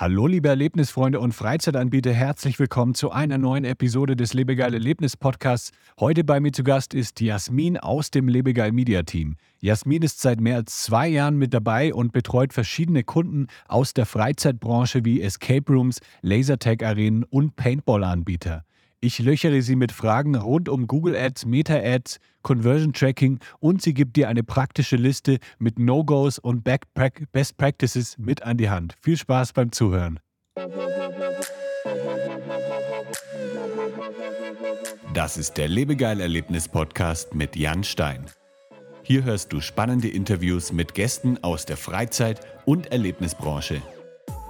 Hallo liebe Erlebnisfreunde und Freizeitanbieter, herzlich willkommen zu einer neuen Episode des Lebegeil Erlebnis Podcasts. Heute bei mir zu Gast ist Jasmin aus dem Lebegeil Media Team. Jasmin ist seit mehr als zwei Jahren mit dabei und betreut verschiedene Kunden aus der Freizeitbranche wie Escape Rooms, Lasertag Arenen und Paintball-Anbieter. Ich löchere sie mit Fragen rund um Google Ads, Meta Ads, Conversion Tracking und sie gibt dir eine praktische Liste mit No-Gos und Best Practices mit an die Hand. Viel Spaß beim Zuhören. Das ist der Lebegeil Erlebnis Podcast mit Jan Stein. Hier hörst du spannende Interviews mit Gästen aus der Freizeit- und Erlebnisbranche.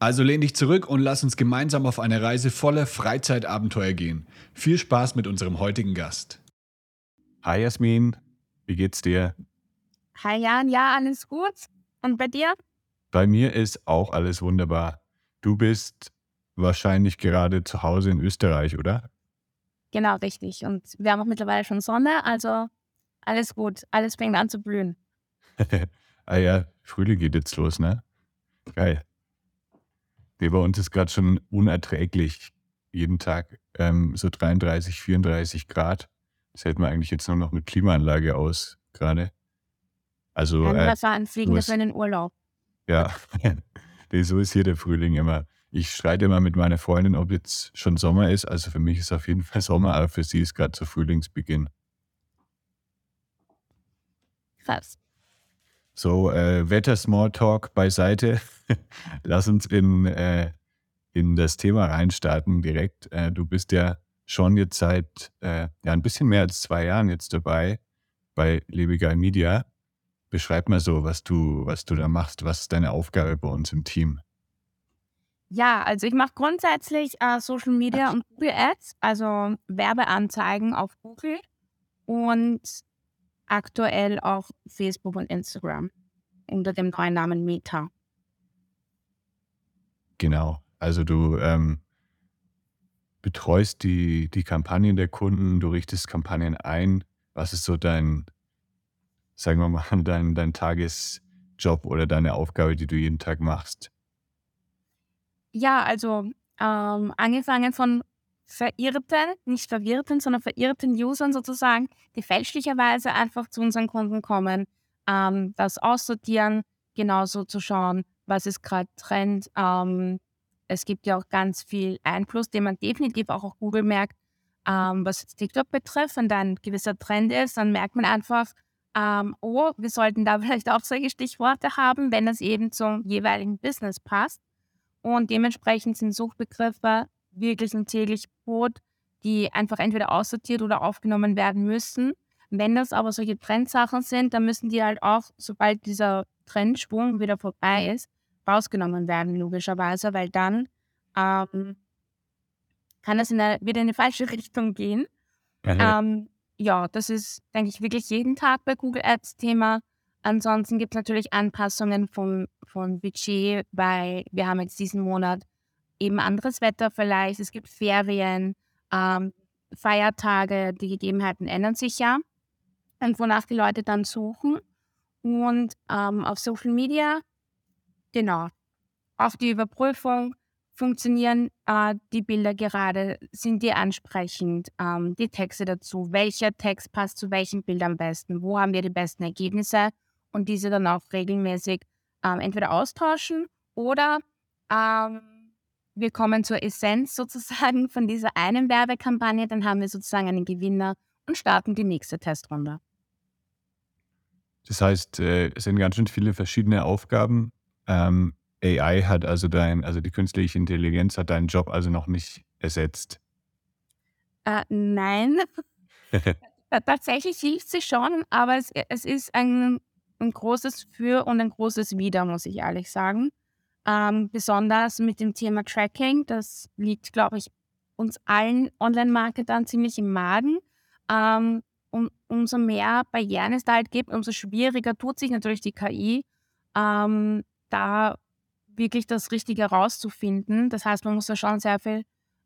Also lehn dich zurück und lass uns gemeinsam auf eine Reise voller Freizeitabenteuer gehen. Viel Spaß mit unserem heutigen Gast. Hi Jasmin, wie geht's dir? Hi Jan, ja, alles gut. Und bei dir? Bei mir ist auch alles wunderbar. Du bist wahrscheinlich gerade zu Hause in Österreich, oder? Genau, richtig. Und wir haben auch mittlerweile schon Sonne, also alles gut. Alles fängt an zu blühen. ah ja, Frühling geht jetzt los, ne? Geil. Nee, bei uns ist gerade schon unerträglich. Jeden Tag ähm, so 33, 34 Grad. Das hält man eigentlich jetzt nur noch mit Klimaanlage aus, gerade. Also. Äh, das war ein Fliegen für den Urlaub. Ja, so ist hier der Frühling immer. Ich streite immer mit meiner Freundin, ob jetzt schon Sommer ist. Also für mich ist auf jeden Fall Sommer, aber für sie ist gerade so Frühlingsbeginn. Krass. So, äh, Wetter-Smalltalk beiseite. Lass uns in, äh, in das Thema reinstarten direkt. Äh, du bist ja schon jetzt seit äh, ja, ein bisschen mehr als zwei Jahren jetzt dabei bei Lebegeil Media. Beschreib mal so, was du, was du da machst. Was ist deine Aufgabe bei uns im Team? Ja, also ich mache grundsätzlich äh, Social Media und Google Ads, also Werbeanzeigen auf Google und aktuell auch Facebook und Instagram unter dem neuen Namen Meta. Genau. Also du ähm, betreust die, die Kampagnen der Kunden, du richtest Kampagnen ein. Was ist so dein, sagen wir mal, dein, dein Tagesjob oder deine Aufgabe, die du jeden Tag machst? Ja, also ähm, angefangen von verirrten, nicht verwirrten, sondern verirrten Usern sozusagen, die fälschlicherweise einfach zu unseren Kunden kommen, ähm, das aussortieren, genauso zu schauen, was ist gerade Trend. Ähm, es gibt ja auch ganz viel Einfluss, den man definitiv auch auf Google merkt, ähm, was TikTok betrifft. Wenn da ein gewisser Trend ist, dann merkt man einfach, ähm, oh, wir sollten da vielleicht auch solche Stichworte haben, wenn das eben zum jeweiligen Business passt. Und dementsprechend sind Suchbegriffe wirklich ein täglich Brot, die einfach entweder aussortiert oder aufgenommen werden müssen. Wenn das aber solche Trendsachen sind, dann müssen die halt auch, sobald dieser Trendschwung wieder vorbei ist, rausgenommen werden, logischerweise, weil dann ähm, kann das in eine, wieder in eine falsche Richtung gehen. Ähm, ja, das ist, denke ich, wirklich jeden Tag bei Google Ads Thema. Ansonsten gibt es natürlich Anpassungen vom, vom Budget, weil wir haben jetzt diesen Monat eben anderes Wetter vielleicht, es gibt Ferien, ähm, Feiertage, die Gegebenheiten ändern sich ja und wonach die Leute dann suchen. Und ähm, auf Social Media, genau, auch die Überprüfung, funktionieren äh, die Bilder gerade, sind die ansprechend, ähm, die Texte dazu, welcher Text passt zu welchem Bild am besten, wo haben wir die besten Ergebnisse? Und diese dann auch regelmäßig ähm, entweder austauschen oder ähm, wir kommen zur Essenz sozusagen von dieser einen Werbekampagne, dann haben wir sozusagen einen Gewinner und starten die nächste Testrunde. Das heißt, äh, es sind ganz schön viele verschiedene Aufgaben. Ähm, AI hat also dein, also die künstliche Intelligenz hat deinen Job also noch nicht ersetzt. Äh, nein. Tatsächlich hilft sie schon, aber es, es ist ein, ein großes Für und ein großes Wider, muss ich ehrlich sagen. Ähm, besonders mit dem Thema Tracking, das liegt, glaube ich, uns allen Online-Marketern ziemlich im Magen. Ähm, um, umso mehr Barrieren es da halt gibt, umso schwieriger tut sich natürlich die KI, ähm, da wirklich das Richtige herauszufinden. Das heißt, man muss da schon sehr viel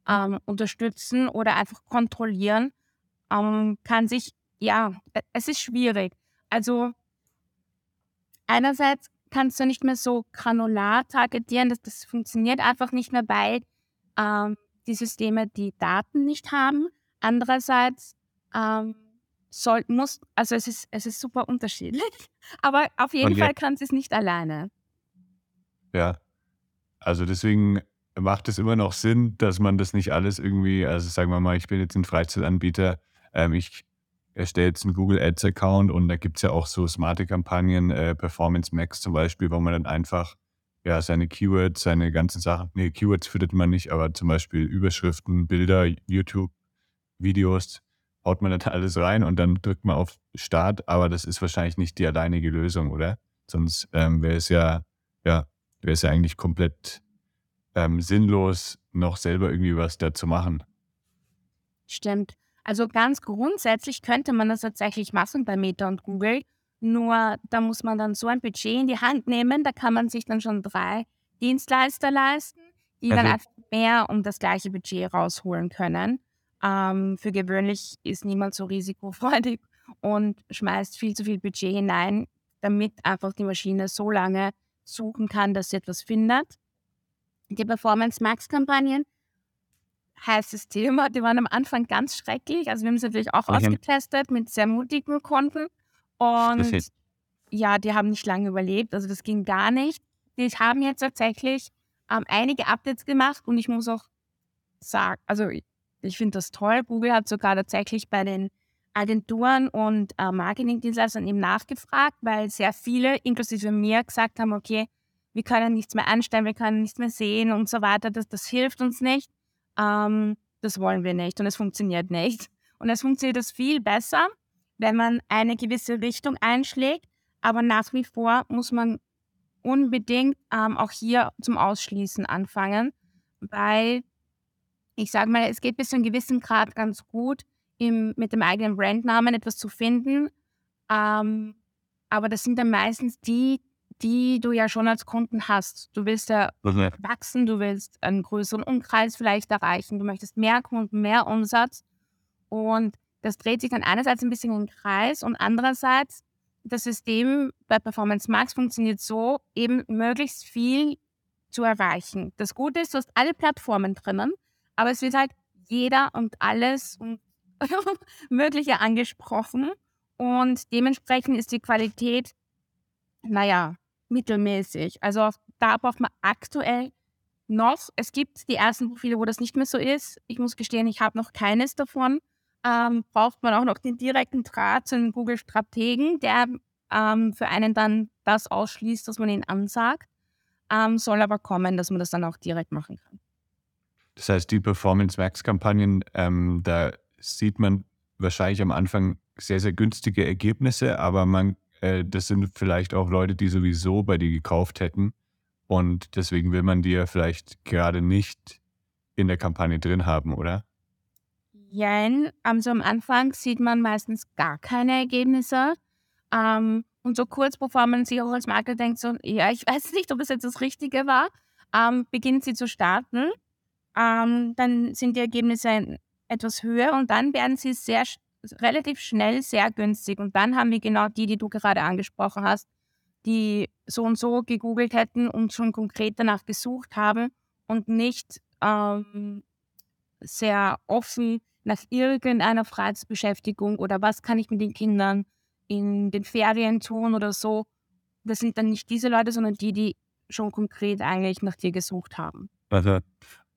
ähm, unterstützen oder einfach kontrollieren. Ähm, kann sich, ja, e, es ist schwierig. Also einerseits kannst du nicht mehr so granular targetieren, das, das funktioniert einfach nicht mehr, weil ähm, die Systeme die Daten nicht haben. Andererseits ähm, soll, muss, also es ist, es ist super unterschiedlich, aber auf jeden Fall kann sie es nicht alleine. Ja, also deswegen macht es immer noch Sinn, dass man das nicht alles irgendwie, also sagen wir mal, ich bin jetzt ein Freizeitanbieter, ähm, ich erstelle jetzt einen Google Ads Account und da gibt es ja auch so smarte Kampagnen, äh, Performance Max zum Beispiel, wo man dann einfach ja seine Keywords, seine ganzen Sachen, nee, Keywords findet man nicht, aber zum Beispiel Überschriften, Bilder, YouTube, Videos, haut man dann alles rein und dann drückt man auf Start, aber das ist wahrscheinlich nicht die alleinige Lösung, oder? Sonst ähm, wäre es ja, ja, wäre es ja eigentlich komplett ähm, sinnlos, noch selber irgendwie was dazu machen. Stimmt. Also ganz grundsätzlich könnte man das tatsächlich machen bei Meta und Google. Nur da muss man dann so ein Budget in die Hand nehmen. Da kann man sich dann schon drei Dienstleister leisten, die dann einfach mehr um das gleiche Budget rausholen können. Ähm, für gewöhnlich ist niemand so risikofreudig und schmeißt viel zu viel Budget hinein, damit einfach die Maschine so lange suchen kann, dass sie etwas findet. Die Performance Max Kampagnen, heißes Thema, die waren am Anfang ganz schrecklich. Also wir haben es natürlich auch okay. ausgetestet mit sehr mutigen Kunden und ja, die haben nicht lange überlebt. Also das ging gar nicht. Die haben jetzt tatsächlich ähm, einige Updates gemacht und ich muss auch sagen, also ich, ich finde das toll. Google hat sogar tatsächlich bei den Agenturen und äh, Marketingdienstleistern eben nachgefragt, weil sehr viele, inklusive mir, gesagt haben, okay, wir können nichts mehr anstellen, wir können nichts mehr sehen und so weiter, das, das hilft uns nicht. Ähm, das wollen wir nicht und es funktioniert nicht. Und es funktioniert das viel besser, wenn man eine gewisse Richtung einschlägt, aber nach wie vor muss man unbedingt ähm, auch hier zum Ausschließen anfangen, weil ich sage mal, es geht bis zu einem gewissen Grad ganz gut, im, mit dem eigenen Brandnamen etwas zu finden. Ähm, aber das sind dann meistens die, die du ja schon als Kunden hast. Du willst ja okay. wachsen, du willst einen größeren Umkreis vielleicht erreichen, du möchtest mehr Kunden, mehr Umsatz. Und das dreht sich dann einerseits ein bisschen im Kreis und andererseits das System bei Performance Max funktioniert so, eben möglichst viel zu erreichen. Das Gute ist, du hast alle Plattformen drinnen, aber es wird halt jeder und alles und Mögliche angesprochen und dementsprechend ist die Qualität, naja, mittelmäßig. Also da braucht man aktuell noch, es gibt die ersten Profile, wo das nicht mehr so ist. Ich muss gestehen, ich habe noch keines davon. Ähm, braucht man auch noch den direkten Draht zu einem Google-Strategen, der ähm, für einen dann das ausschließt, dass man ihn ansagt. Ähm, soll aber kommen, dass man das dann auch direkt machen kann. Das heißt, die Performance Max-Kampagnen, ähm, da sieht man wahrscheinlich am Anfang sehr, sehr günstige Ergebnisse, aber man äh, das sind vielleicht auch Leute, die sowieso bei dir gekauft hätten. Und deswegen will man die ja vielleicht gerade nicht in der Kampagne drin haben, oder? Nein, also am Anfang sieht man meistens gar keine Ergebnisse. Ähm, und so kurz bevor man sich auch als Marke denkt, so, ja, ich weiß nicht, ob es jetzt das Richtige war, ähm, beginnt sie zu starten. Ähm, dann sind die Ergebnisse etwas höher und dann werden sie sehr relativ schnell sehr günstig. Und dann haben wir genau die, die du gerade angesprochen hast, die so und so gegoogelt hätten und schon konkret danach gesucht haben und nicht ähm, sehr offen nach irgendeiner Freizeitbeschäftigung oder was kann ich mit den Kindern in den Ferien tun oder so. Das sind dann nicht diese Leute, sondern die, die schon konkret eigentlich nach dir gesucht haben. Also,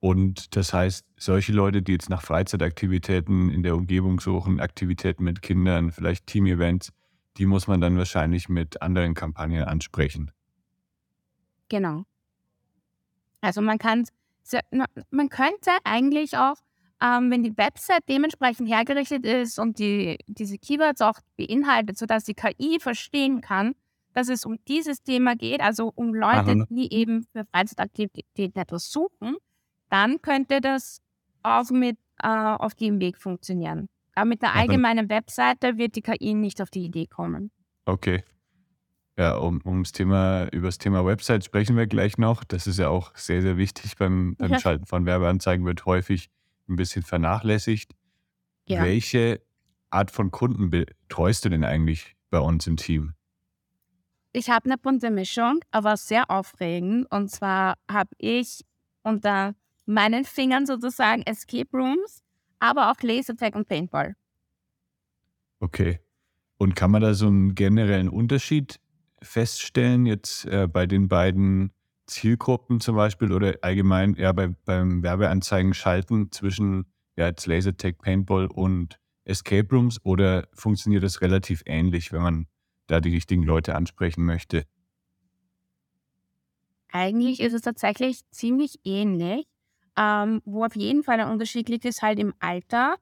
Und das heißt, solche Leute, die jetzt nach Freizeitaktivitäten in der Umgebung suchen, Aktivitäten mit Kindern, vielleicht Team-Events, die muss man dann wahrscheinlich mit anderen Kampagnen ansprechen. Genau. Also man kann, man könnte eigentlich auch, ähm, wenn die Website dementsprechend hergerichtet ist und die, diese Keywords auch beinhaltet, sodass die KI verstehen kann, dass es um dieses Thema geht, also um Leute, Aha. die eben für Freizeitaktivitäten etwas suchen, dann könnte das auch mit äh, auf dem Weg funktionieren. Aber mit einer allgemeinen Webseite wird die KI nicht auf die Idee kommen. Okay. Ja, um, ums Thema, über das Thema Website sprechen wir gleich noch. Das ist ja auch sehr, sehr wichtig beim, beim ja. Schalten von Werbeanzeigen, wird häufig ein bisschen vernachlässigt. Ja. Welche Art von Kunden betreust du denn eigentlich bei uns im Team? Ich habe eine bunte Mischung, aber sehr aufregend. Und zwar habe ich unter meinen Fingern sozusagen Escape Rooms, aber auch Lasertag und Paintball. Okay. Und kann man da so einen generellen Unterschied feststellen, jetzt äh, bei den beiden Zielgruppen zum Beispiel oder allgemein ja, bei, beim Werbeanzeigen schalten zwischen ja, jetzt Lasertag, Paintball und Escape Rooms oder funktioniert das relativ ähnlich, wenn man da die richtigen Leute ansprechen möchte? Eigentlich ist es tatsächlich ziemlich ähnlich. Ähm, wo auf jeden Fall ein Unterschied liegt, ist halt im Alter.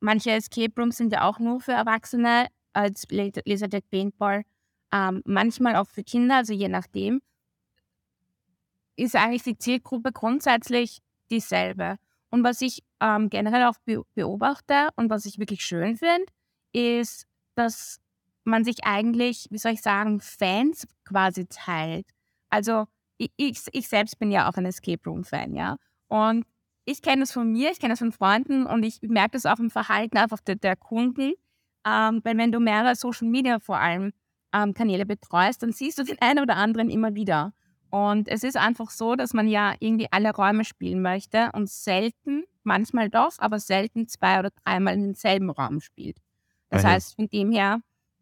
Manche Escape Rooms sind ja auch nur für Erwachsene als Lasertag Paintball. Ähm, manchmal auch für Kinder, also je nachdem. Ist eigentlich die Zielgruppe grundsätzlich dieselbe. Und was ich ähm, generell auch beobachte und was ich wirklich schön finde, ist, dass man sich eigentlich, wie soll ich sagen, Fans quasi teilt. Also ich, ich, ich selbst bin ja auch ein Escape Room-Fan, ja. Und ich kenne das von mir, ich kenne das von Freunden und ich merke das auch im Verhalten einfach der, der Kunden. Ähm, weil wenn du mehrere Social Media vor allem ähm, Kanäle betreust, dann siehst du den einen oder anderen immer wieder. Und es ist einfach so, dass man ja irgendwie alle Räume spielen möchte und selten, manchmal doch, aber selten zwei oder dreimal in denselben Raum spielt. Das mhm. heißt, von dem her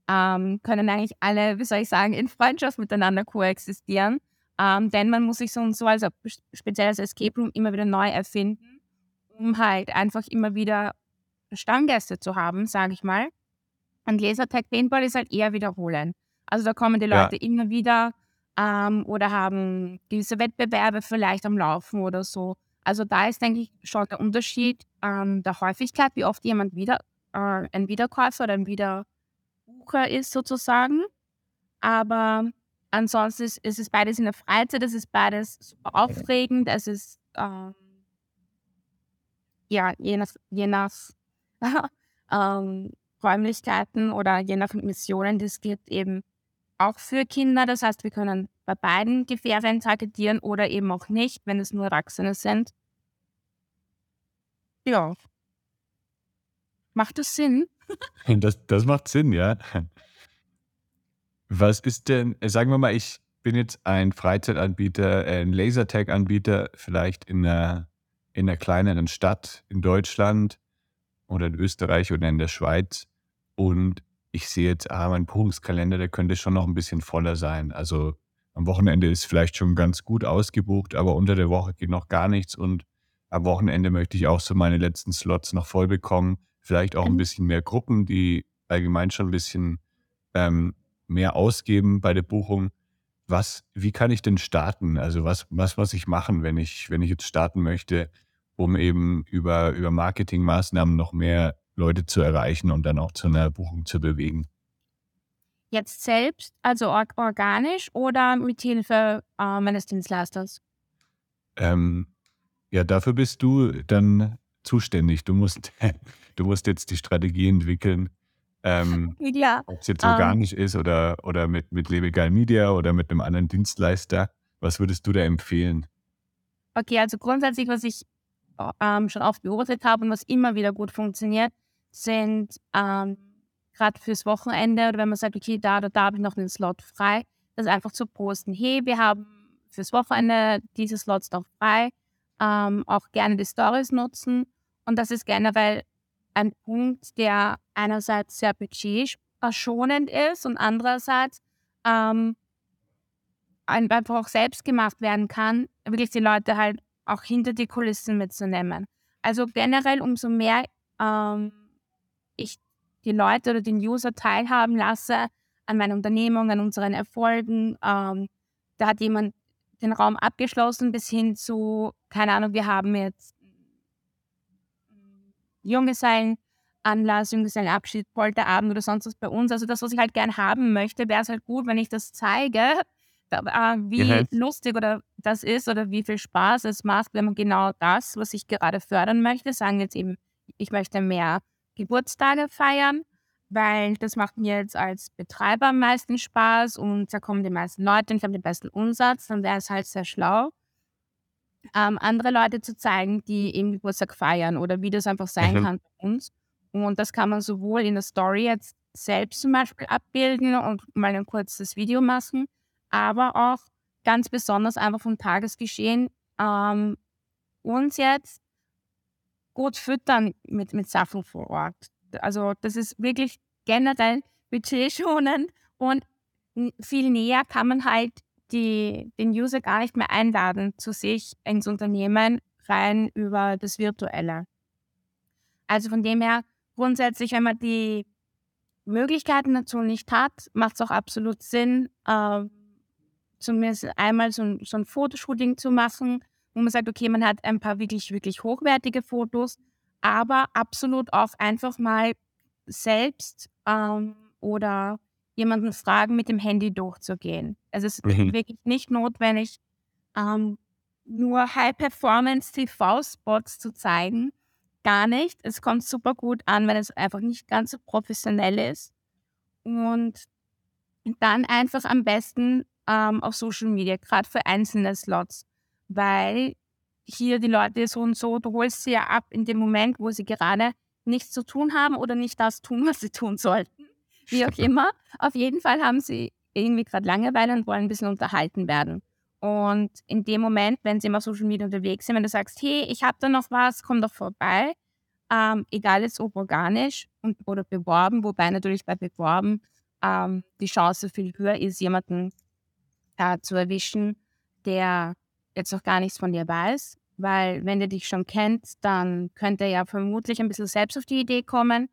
ähm, können eigentlich alle, wie soll ich sagen, in Freundschaft miteinander koexistieren. Ähm, denn man muss sich so und so als speziell als Escape Room immer wieder neu erfinden, um halt einfach immer wieder Stammgäste zu haben, sage ich mal. Und Lasertag Paintball ist halt eher wiederholen. Also da kommen die Leute ja. immer wieder ähm, oder haben gewisse Wettbewerbe vielleicht am Laufen oder so. Also da ist, denke ich, schon der Unterschied ähm, der Häufigkeit, wie oft jemand wieder äh, ein Wiederkäufer oder ein Wiederbucher ist sozusagen. Aber Ansonsten ist, ist es beides in der Freizeit, es ist beides super aufregend, es ist ähm, ja je nach, je nach ähm, Räumlichkeiten oder je nach Missionen, das gilt eben auch für Kinder. Das heißt, wir können bei beiden die Ferien targetieren oder eben auch nicht, wenn es nur Erwachsene sind. Ja. Macht das Sinn? das, das macht Sinn, ja. Was ist denn, äh, sagen wir mal, ich bin jetzt ein Freizeitanbieter, äh, ein Lasertag-Anbieter, vielleicht in einer, in einer kleineren Stadt in Deutschland oder in Österreich oder in der Schweiz. Und ich sehe jetzt, ah, mein Buchungskalender, der könnte schon noch ein bisschen voller sein. Also am Wochenende ist vielleicht schon ganz gut ausgebucht, aber unter der Woche geht noch gar nichts. Und am Wochenende möchte ich auch so meine letzten Slots noch voll bekommen. Vielleicht auch ein mhm. bisschen mehr Gruppen, die allgemein schon ein bisschen ähm, mehr ausgeben bei der Buchung. Was, wie kann ich denn starten? Also was, was muss ich machen, wenn ich, wenn ich jetzt starten möchte, um eben über, über Marketingmaßnahmen noch mehr Leute zu erreichen und dann auch zu einer Buchung zu bewegen? Jetzt selbst, also organisch oder mit Hilfe äh, meines Dienstleisters? Ähm, ja, dafür bist du dann zuständig. Du musst, du musst jetzt die Strategie entwickeln, ähm, ja. Ob es jetzt organisch ähm, ist oder, oder mit, mit Lebegeil Media oder mit einem anderen Dienstleister. Was würdest du da empfehlen? Okay, also grundsätzlich, was ich ähm, schon oft beobachtet habe und was immer wieder gut funktioniert, sind ähm, gerade fürs Wochenende oder wenn man sagt, okay, da oder da habe ich noch einen Slot frei, das einfach zu posten. Hey, wir haben fürs Wochenende diese Slots noch frei. Ähm, auch gerne die Stories nutzen. Und das ist generell ein Punkt, der einerseits sehr budgetschonend ist und andererseits ähm, einfach auch selbst gemacht werden kann, wirklich die Leute halt auch hinter die Kulissen mitzunehmen. Also generell, umso mehr ähm, ich die Leute oder den User teilhaben lasse an meiner Unternehmung, an unseren Erfolgen, ähm, da hat jemand den Raum abgeschlossen bis hin zu, keine Ahnung, wir haben jetzt Junggesellenanlass, Junggesellenabschied, Polterabend oder sonst was bei uns. Also das, was ich halt gern haben möchte, wäre es halt gut, wenn ich das zeige, äh, wie ja. lustig oder das ist oder wie viel Spaß es macht, wenn man genau das, was ich gerade fördern möchte, sagen jetzt eben, ich möchte mehr Geburtstage feiern, weil das macht mir jetzt als Betreiber am meisten Spaß und da kommen die meisten Leute und ich habe den besten Umsatz, dann wäre es halt sehr schlau, ähm, andere Leute zu zeigen, die eben Geburtstag feiern oder wie das einfach sein mhm. kann bei uns. Und das kann man sowohl in der Story jetzt selbst zum Beispiel abbilden und mal ein kurzes Video machen, aber auch ganz besonders einfach vom Tagesgeschehen ähm, uns jetzt gut füttern mit, mit Sachen vor Ort. Also das ist wirklich generell budgetschonend und viel näher kann man halt die, den User gar nicht mehr einladen zu sich ins Unternehmen rein über das Virtuelle. Also von dem her grundsätzlich, wenn man die Möglichkeiten dazu nicht hat, macht es auch absolut Sinn, äh, zumindest einmal so ein, so ein Fotoshooting zu machen, wo man sagt, okay, man hat ein paar wirklich, wirklich hochwertige Fotos, aber absolut auch einfach mal selbst ähm, oder jemanden fragen, mit dem Handy durchzugehen. Es ist mhm. wirklich nicht notwendig, ähm, nur High-Performance-TV-Spots zu zeigen. Gar nicht. Es kommt super gut an, wenn es einfach nicht ganz so professionell ist. Und dann einfach am besten ähm, auf Social Media, gerade für einzelne Slots, weil hier die Leute so und so, du holst sie ja ab in dem Moment, wo sie gerade nichts zu tun haben oder nicht das tun, was sie tun sollten. Wie auch immer. Auf jeden Fall haben sie irgendwie gerade Langeweile und wollen ein bisschen unterhalten werden. Und in dem Moment, wenn sie immer Social Media unterwegs sind, wenn du sagst, hey, ich habe da noch was, komm doch vorbei, ähm, egal jetzt ob organisch und, oder beworben, wobei natürlich bei beworben ähm, die Chance viel höher ist, jemanden äh, zu erwischen, der jetzt noch gar nichts von dir weiß, weil wenn der dich schon kennt, dann könnte er ja vermutlich ein bisschen selbst auf die Idee kommen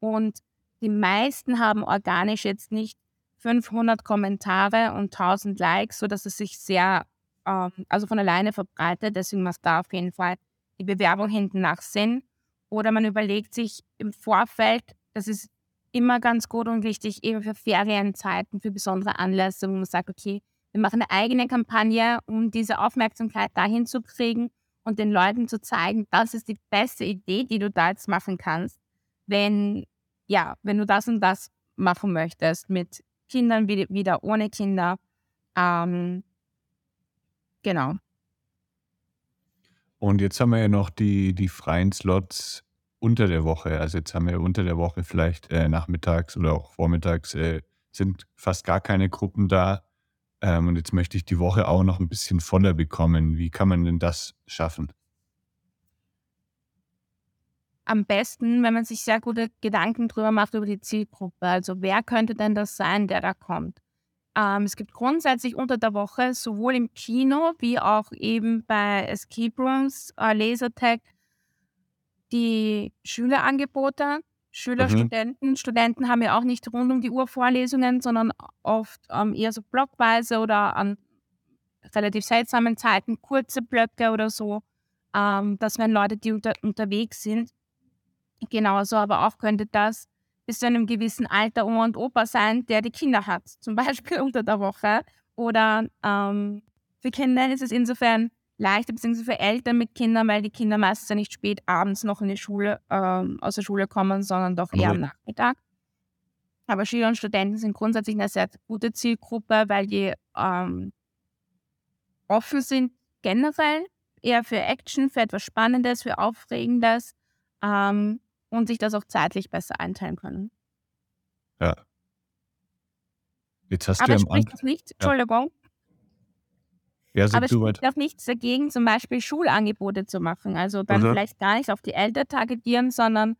und die meisten haben organisch jetzt nicht 500 Kommentare und 1000 Likes, sodass es sich sehr, ähm, also von alleine verbreitet. Deswegen macht da auf jeden Fall die Bewerbung hinten nach Sinn. Oder man überlegt sich im Vorfeld, das ist immer ganz gut und wichtig, eben für Ferienzeiten, für besondere Anlässe, wo man sagt, okay, wir machen eine eigene Kampagne, um diese Aufmerksamkeit dahin zu kriegen und den Leuten zu zeigen, das ist die beste Idee, die du da jetzt machen kannst, wenn, ja, wenn du das und das machen möchtest, mit Kindern wieder ohne Kinder. Ähm, genau. Und jetzt haben wir ja noch die, die freien Slots unter der Woche. Also jetzt haben wir unter der Woche vielleicht äh, nachmittags oder auch vormittags äh, sind fast gar keine Gruppen da. Ähm, und jetzt möchte ich die Woche auch noch ein bisschen voller bekommen. Wie kann man denn das schaffen? Am besten, wenn man sich sehr gute Gedanken drüber macht über die Zielgruppe. Also wer könnte denn das sein, der da kommt? Ähm, es gibt grundsätzlich unter der Woche sowohl im Kino wie auch eben bei Escape Rooms, äh, Lasertag die Schülerangebote. Schüler, mhm. Studenten. Studenten haben ja auch nicht rund um die Uhr Vorlesungen, sondern oft ähm, eher so blockweise oder an relativ seltsamen Zeiten, kurze Blöcke oder so. Ähm, das wären Leute, die unter, unterwegs sind. Genauso aber auch könnte das bis zu einem gewissen Alter Oma und Opa sein, der die Kinder hat, zum Beispiel unter der Woche. Oder ähm, für Kinder ist es insofern leichter, beziehungsweise für Eltern mit Kindern, weil die Kinder meistens ja nicht spät abends noch in die Schule, ähm, aus der Schule kommen, sondern doch eher am Nachmittag. Aber Schüler und Studenten sind grundsätzlich eine sehr gute Zielgruppe, weil die ähm, offen sind generell, eher für Action, für etwas Spannendes, für Aufregendes ähm, und sich das auch zeitlich besser einteilen können. Ja. Jetzt hast Aber du ja am Anfang. nicht, Entschuldigung, ja, Aber es spricht auch nichts dagegen, zum Beispiel Schulangebote zu machen. Also dann mhm. vielleicht gar nicht auf die Eltern targetieren, sondern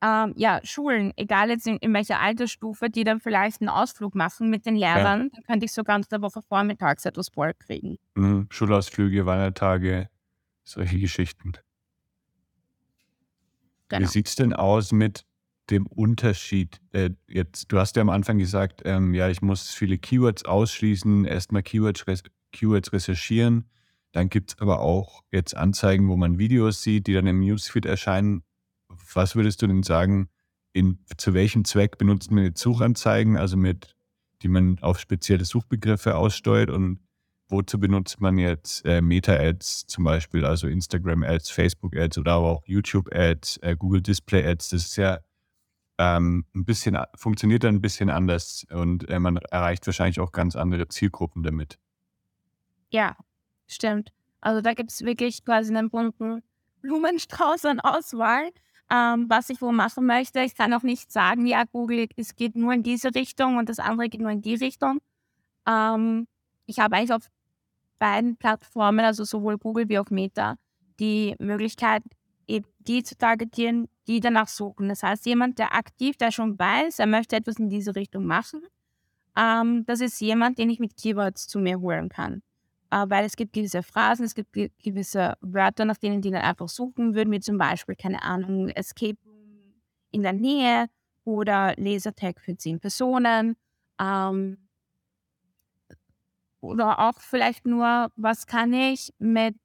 ähm, ja, Schulen, egal jetzt in, in, welcher Altersstufe, die dann vielleicht einen Ausflug machen mit den Lehrern, ja. dann könnte ich so ganz der Woche vormittags etwas Ball kriegen. Mhm. Schulausflüge, Wandertage, solche Geschichten. Genau. Wie sieht es denn aus mit dem Unterschied? Äh, jetzt, du hast ja am Anfang gesagt, ähm, ja, ich muss viele Keywords ausschließen, erstmal Keywords, Keywords recherchieren. Dann gibt es aber auch jetzt Anzeigen, wo man Videos sieht, die dann im Newsfeed erscheinen. Was würdest du denn sagen, in, zu welchem Zweck benutzt man jetzt Suchanzeigen, also mit, die man auf spezielle Suchbegriffe aussteuert und wozu benutzt man jetzt äh, Meta-Ads zum Beispiel, also Instagram-Ads, Facebook-Ads oder aber auch YouTube-Ads, äh, Google Display-Ads. Das ist ja ähm, ein bisschen, funktioniert dann ein bisschen anders und äh, man erreicht wahrscheinlich auch ganz andere Zielgruppen damit. Ja, stimmt. Also da gibt es wirklich quasi einen bunten Blumenstrauß an Auswahl, ähm, was ich wo machen möchte. Ich kann auch nicht sagen, ja, Google, es geht nur in diese Richtung und das andere geht nur in die Richtung. Ähm, ich habe eigentlich auf beiden Plattformen, also sowohl Google wie auch Meta, die Möglichkeit, eben die zu targetieren, die danach suchen. Das heißt, jemand, der aktiv, der schon weiß, er möchte etwas in diese Richtung machen, ähm, das ist jemand, den ich mit Keywords zu mir holen kann. Äh, weil es gibt gewisse Phrasen, es gibt gewisse Wörter, nach denen die dann einfach suchen würden, wie zum Beispiel, keine Ahnung, Escape in der Nähe oder Lasertag für zehn Personen. Ähm, oder auch vielleicht nur, was kann ich mit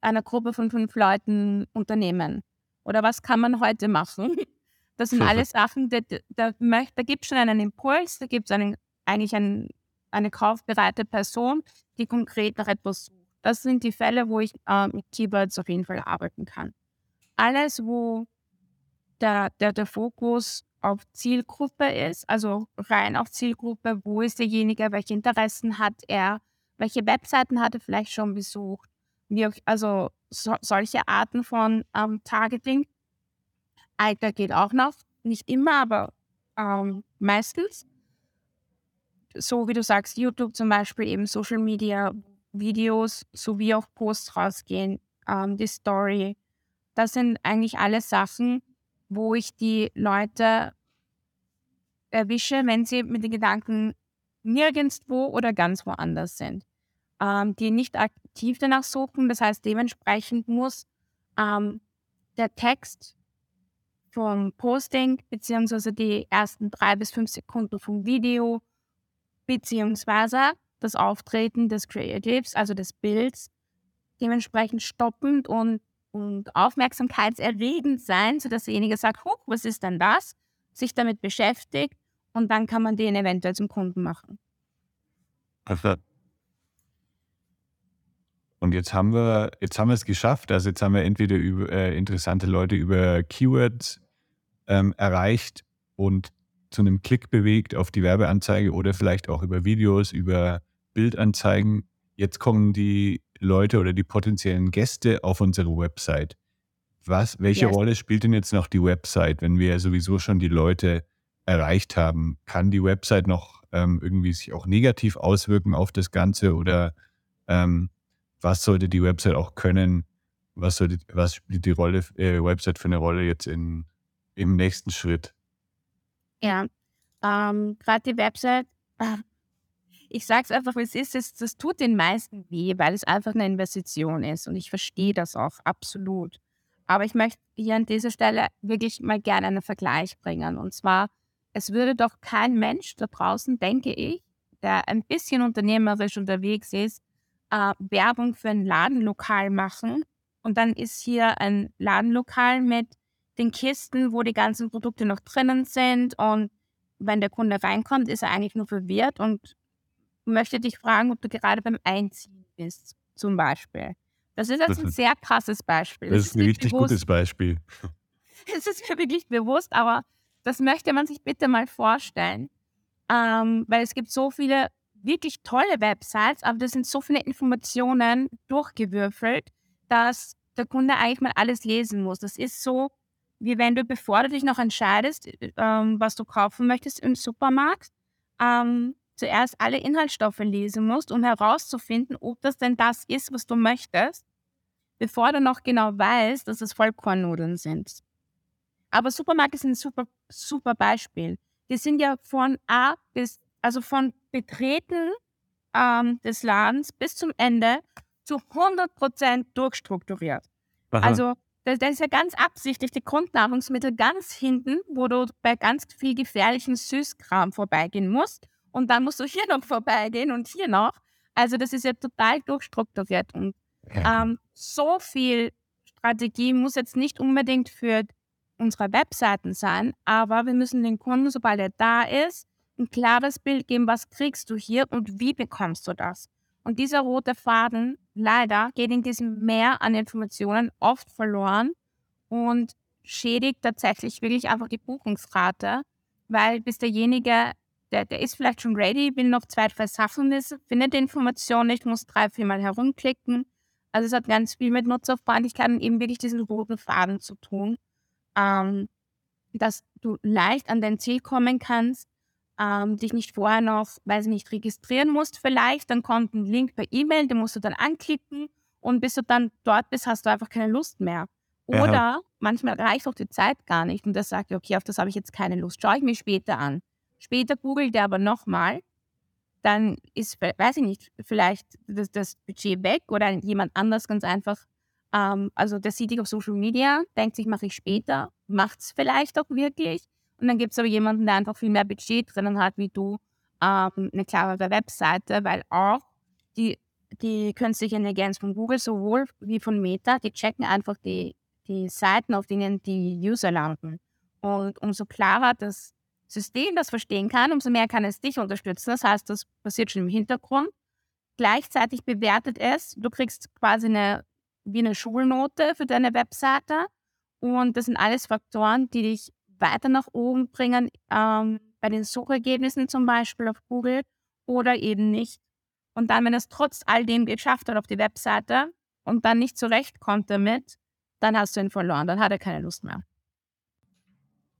einer Gruppe von fünf Leuten unternehmen? Oder was kann man heute machen? Das sind alles Sachen, da, da, da, gibt es schon einen Impuls, da gibt es eigentlich einen, eine kaufbereite Person, die konkret nach etwas sucht. Das sind die Fälle, wo ich äh, mit Keywords auf jeden Fall arbeiten kann. Alles, wo der, der, der Fokus auf Zielgruppe ist, also rein auf Zielgruppe, wo ist derjenige, welche Interessen hat er, welche Webseiten hat er vielleicht schon besucht, wie also so, solche Arten von ähm, Targeting. Alter geht auch noch, nicht immer, aber ähm, meistens. So wie du sagst, YouTube zum Beispiel, eben Social Media, Videos sowie auch Posts rausgehen, ähm, die Story. Das sind eigentlich alle Sachen, wo ich die Leute erwische, wenn sie mit den Gedanken nirgendwo oder ganz woanders sind, ähm, die nicht aktiv danach suchen. Das heißt, dementsprechend muss ähm, der Text vom Posting beziehungsweise die ersten drei bis fünf Sekunden vom Video beziehungsweise das Auftreten des Creatives, also des Bilds, dementsprechend stoppend und, und aufmerksamkeitserregend sein, sodass derjenige sagt, Huch, was ist denn das? Sich damit beschäftigt und dann kann man den eventuell zum Kunden machen. Und jetzt haben wir, jetzt haben wir es geschafft. Also jetzt haben wir entweder über, äh, interessante Leute über Keywords ähm, erreicht und zu einem Klick bewegt auf die Werbeanzeige oder vielleicht auch über Videos, über Bildanzeigen. Jetzt kommen die Leute oder die potenziellen Gäste auf unsere Website. Was, welche yes. Rolle spielt denn jetzt noch die Website, wenn wir sowieso schon die Leute erreicht haben? Kann die Website noch ähm, irgendwie sich auch negativ auswirken auf das Ganze oder ähm, was sollte die Website auch können? Was, sollte, was spielt die Rolle, äh, Website für eine Rolle jetzt in, im nächsten Schritt? Ja, ähm, gerade die Website, äh, ich sage es einfach, wie es ist, das, das tut den meisten weh, weil es einfach eine Investition ist und ich verstehe das auch absolut. Aber ich möchte hier an dieser Stelle wirklich mal gerne einen Vergleich bringen. Und zwar, es würde doch kein Mensch da draußen, denke ich, der ein bisschen unternehmerisch unterwegs ist, äh, Werbung für ein Ladenlokal machen. Und dann ist hier ein Ladenlokal mit den Kisten, wo die ganzen Produkte noch drinnen sind. Und wenn der Kunde reinkommt, ist er eigentlich nur verwirrt und möchte dich fragen, ob du gerade beim Einziehen bist, zum Beispiel. Das ist jetzt ein sehr krasses Beispiel. Das ist ein richtig bewusst. gutes Beispiel. Es ist mir wirklich bewusst, aber das möchte man sich bitte mal vorstellen. Ähm, weil es gibt so viele wirklich tolle Websites, aber da sind so viele Informationen durchgewürfelt, dass der Kunde eigentlich mal alles lesen muss. Das ist so, wie wenn du, bevor du dich noch entscheidest, ähm, was du kaufen möchtest im Supermarkt, ähm, zuerst alle Inhaltsstoffe lesen musst, um herauszufinden, ob das denn das ist, was du möchtest, bevor du noch genau weißt, dass es Vollkornnudeln sind. Aber Supermarkt ist ein super, super Beispiel. Die sind ja von A bis, also von Betreten ähm, des Ladens bis zum Ende zu 100% durchstrukturiert. Aha. Also das, das ist ja ganz absichtlich die Grundnahrungsmittel ganz hinten, wo du bei ganz viel gefährlichen Süßkram vorbeigehen musst. Und dann musst du hier noch vorbeigehen und hier noch. Also das ist ja total durchstrukturiert. Und Ja. ähm, so viel Strategie muss jetzt nicht unbedingt für unsere Webseiten sein, aber wir müssen den Kunden, sobald er da ist, ein klares Bild geben, was kriegst du hier und wie bekommst du das. Und dieser rote Faden, leider, geht in diesem Meer an Informationen oft verloren und schädigt tatsächlich wirklich einfach die Buchungsrate, weil bis derjenige, der, der ist vielleicht schon ready, will noch zwei, drei Sachen wissen, findet die Information nicht, muss drei, viermal herumklicken. Also es hat ganz viel mit Nutzerfreundlichkeit und eben wirklich diesen roten Faden zu tun, ähm, dass du leicht an dein Ziel kommen kannst, ähm, dich nicht vorher noch, weiß ich nicht, registrieren musst vielleicht, dann kommt ein Link per E-Mail, den musst du dann anklicken und bis du dann dort bist, hast du einfach keine Lust mehr. Oder manchmal reicht auch die Zeit gar nicht und der sagt, okay, auf das habe ich jetzt keine Lust, schaue ich mir später an. Später googelt er aber nochmal, dann ist, weiß ich nicht, vielleicht das, das Budget weg oder jemand anders ganz einfach, ähm, also der sieht dich auf Social Media, denkt sich, mache ich später, macht es vielleicht auch wirklich. Und dann gibt es aber jemanden, der einfach viel mehr Budget drinnen hat wie du, ähm, eine klarere Webseite, weil auch die, die künstliche Intelligenz von Google sowohl wie von Meta, die checken einfach die, die Seiten, auf denen die User landen. Und umso klarer das System das verstehen kann, umso mehr kann es dich unterstützen. Das heißt, das passiert schon im Hintergrund. Gleichzeitig bewertet es, du kriegst quasi eine, wie eine Schulnote für deine Webseite. Und das sind alles Faktoren, die dich weiter nach oben bringen, ähm, bei den Suchergebnissen zum Beispiel auf Google oder eben nicht. Und dann, wenn es trotz all dem geschafft hat auf die Webseite und dann nicht zurechtkommt damit, dann hast du ihn verloren, dann hat er keine Lust mehr.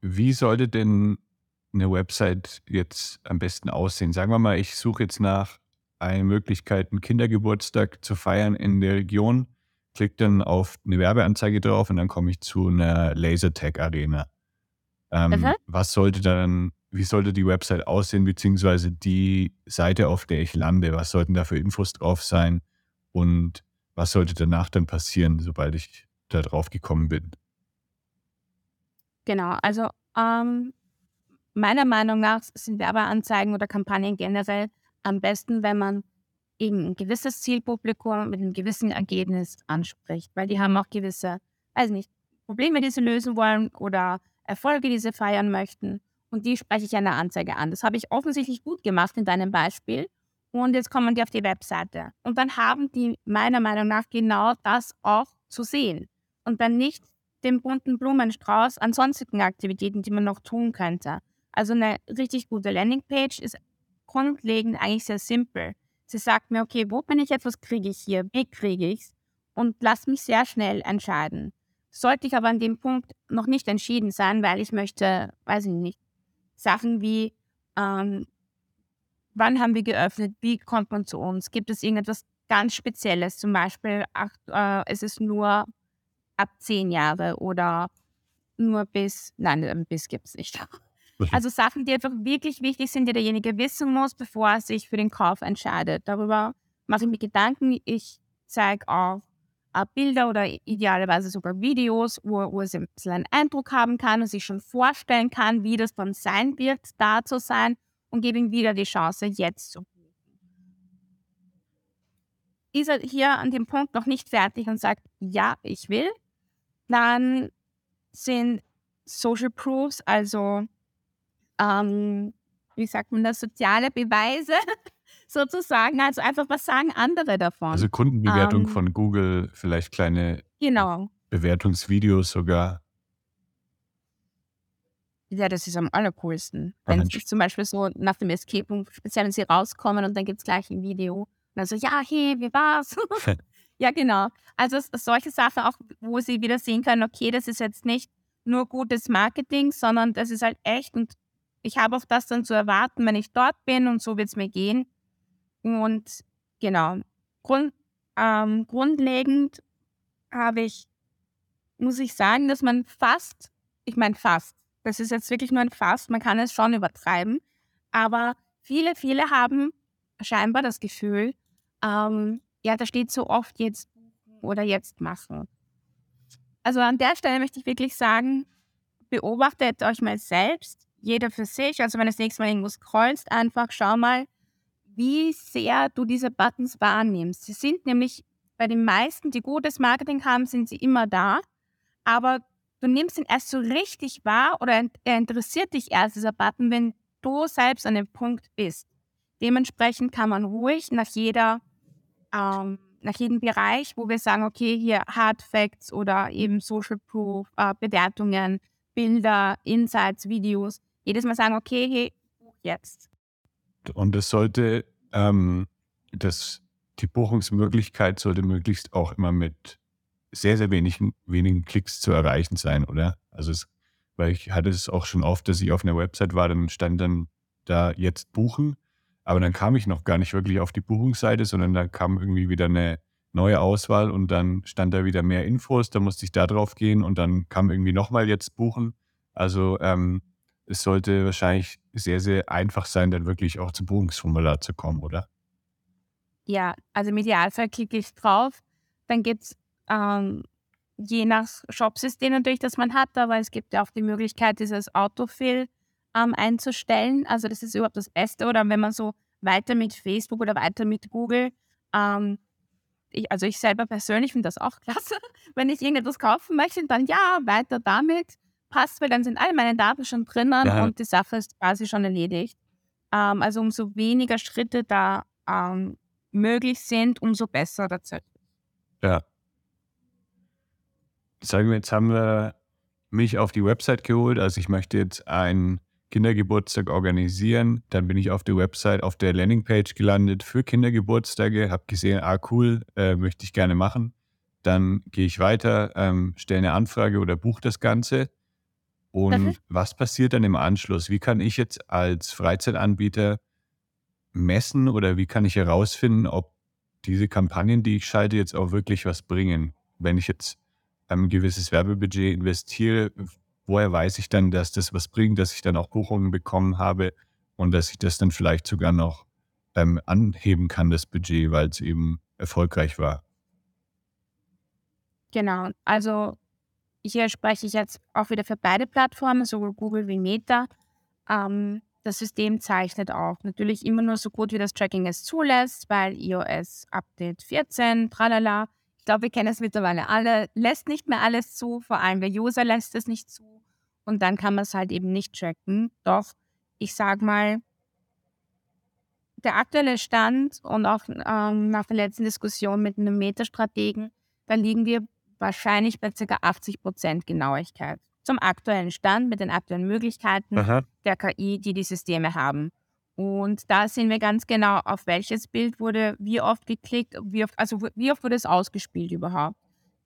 Wie sollte denn eine Website jetzt am besten aussehen? Sagen wir mal, ich suche jetzt nach einer Möglichkeit, einen Kindergeburtstag zu feiern in der Region, klicke dann auf eine Werbeanzeige drauf und dann komme ich zu einer Lasertag-Arena. Ähm, Mhm. Was sollte dann, wie sollte die Website aussehen, beziehungsweise die Seite, auf der ich lande? Was sollten da für Infos drauf sein? Und was sollte danach dann passieren, sobald ich da drauf gekommen bin? Genau, also ähm, meiner Meinung nach sind Werbeanzeigen oder Kampagnen generell am besten, wenn man eben ein gewisses Zielpublikum mit einem gewissen Ergebnis anspricht, weil die haben auch gewisse, weiß nicht, Probleme, die sie lösen wollen oder Erfolge, die sie feiern möchten. Und die spreche ich in der Anzeige an. Das habe ich offensichtlich gut gemacht in deinem Beispiel. Und jetzt kommen die auf die Webseite. Und dann haben die meiner Meinung nach genau das auch zu sehen. Und dann nicht den bunten Blumenstrauß an sonstigen Aktivitäten, die man noch tun könnte. Also eine richtig gute Landingpage ist grundlegend eigentlich sehr simpel. Sie sagt mir, okay, wo bin ich jetzt, was kriege ich hier, wie kriege ich es? Und lass mich sehr schnell entscheiden. Sollte ich aber an dem Punkt noch nicht entschieden sein, weil ich möchte, weiß ich nicht, Sachen wie, ähm, wann haben wir geöffnet, wie kommt man zu uns, gibt es irgendetwas ganz Spezielles, zum Beispiel, ach, äh, es ist nur ab zehn Jahre oder nur bis, nein, bis gibt es nicht. Also Sachen, die einfach wirklich wichtig sind, die derjenige wissen muss, bevor er sich für den Kauf entscheidet. Darüber mache ich mir Gedanken. Ich zeige auch äh, Bilder oder idealerweise sogar Videos, wo, wo es ein bisschen einen Eindruck haben kann und sich schon vorstellen kann, wie das dann sein wird, da zu sein und gebe ihm wieder die Chance, jetzt zu buchen. Ist er hier an dem Punkt noch nicht fertig und sagt, ja, ich will, dann sind Social Proofs, also ähm, wie sagt man das, soziale Beweise sozusagen. Also einfach, was sagen andere davon? Also Kundenbewertung Ähm. von Google, vielleicht kleine genau. Bewertungsvideos sogar. Ja, das ist am allercoolsten. Wenn es zum Beispiel so nach dem Escape speziell wenn sie rauskommen und dann gibt es gleich ein Video. Und dann so, ja, hey, wie war's? ja, genau. Also solche Sachen auch, wo sie wieder sehen können, okay, das ist jetzt nicht nur gutes Marketing, sondern das ist halt echt und ich habe auch das dann zu erwarten, wenn ich dort bin und so wird es mir gehen. Und genau, Grund, ähm, grundlegend habe ich, muss ich sagen, dass man fast, ich meine fast, das ist jetzt wirklich nur ein Fast, man kann es schon übertreiben, aber viele, viele haben scheinbar das Gefühl, ähm, ja, da steht so oft jetzt oder jetzt machen. Also an der Stelle möchte ich wirklich sagen, beobachtet euch mal selbst, jeder für sich. Also wenn du das nächste Mal irgendwo scrollst, einfach schau mal, wie sehr du diese Buttons wahrnimmst. Sie sind nämlich bei den meisten, die gutes Marketing haben, sind sie immer da. Aber du nimmst ihn erst so richtig wahr oder er interessiert dich erst, dieser Button, wenn du selbst an dem Punkt bist. Dementsprechend kann man ruhig nach jeder, ähm, nach jedem Bereich, wo wir sagen, okay, hier Hard Facts oder eben Social Proof, äh, Bewertungen, Bilder, Insights, Videos, jedes Mal sagen, okay, hey, jetzt. Und es sollte, ähm, das, die Buchungsmöglichkeit sollte möglichst auch immer mit sehr, sehr wenigen, wenigen Klicks zu erreichen sein, oder? Also es, weil ich hatte es auch schon oft, dass ich auf einer Website war, dann stand dann da jetzt buchen, aber dann kam ich noch gar nicht wirklich auf die Buchungsseite, sondern da kam irgendwie wieder eine neue Auswahl und dann stand da wieder mehr Infos, da musste ich da drauf gehen und dann kam irgendwie nochmal jetzt buchen. Also ähm, es sollte wahrscheinlich sehr, sehr einfach sein, dann wirklich auch zum Buchungsformular zu kommen, oder? Ja, also im Idealfall klicke ich drauf. Dann gibt es ähm, je nach Shopsystem natürlich, das man hat, aber es gibt ja auch die Möglichkeit, dieses Autofill ähm, einzustellen. Also das ist überhaupt das Beste. Oder wenn man so weiter mit Facebook oder weiter mit Google, ähm, ich, also ich selber persönlich finde das auch klasse, wenn ich irgendetwas kaufen möchte, dann ja, weiter damit passt, weil dann sind alle meine Daten schon drinnen ja. und die Sache ist quasi schon erledigt. Ähm, also umso weniger Schritte da ähm, möglich sind, umso besser tatsächlich. Ja. Sagen wir, jetzt haben wir mich auf die Website geholt. Also ich möchte jetzt einen Kindergeburtstag organisieren. Dann bin ich auf der Website, auf der Landingpage gelandet für Kindergeburtstage, habe gesehen, ah cool, äh, möchte ich gerne machen. Dann gehe ich weiter, ähm, stelle eine Anfrage oder buche das Ganze. Und mhm. was passiert dann im Anschluss? Wie kann ich jetzt als Freizeitanbieter messen oder wie kann ich herausfinden, ob diese Kampagnen, die ich schalte, jetzt auch wirklich was bringen? Wenn ich jetzt ein gewisses Werbebudget investiere, woher weiß ich dann, dass das was bringt, dass ich dann auch Buchungen bekommen habe und dass ich das dann vielleicht sogar noch ähm, anheben kann, das Budget, weil es eben erfolgreich war? Genau, also hier spreche ich jetzt auch wieder für beide Plattformen, sowohl Google wie Meta. Ähm, das System zeichnet auch natürlich immer nur so gut, wie das Tracking es zulässt, weil iOS Update 14, tralala. Ich glaube, wir kennen es mittlerweile alle, lässt nicht mehr alles zu, vor allem der User lässt es nicht zu. Und dann kann man es halt eben nicht tracken. Doch, ich sage mal, der aktuelle Stand und auch ähm, nach der letzten Diskussion mit einem Metastrategen, da liegen wir wahrscheinlich bei ca. 80% Genauigkeit. Zum aktuellen Stand mit den aktuellen Möglichkeiten Aha. der KI, die die Systeme haben. Und da sehen wir ganz genau, auf welches Bild wurde wie oft geklickt, wie oft, also wie oft wurde es ausgespielt überhaupt.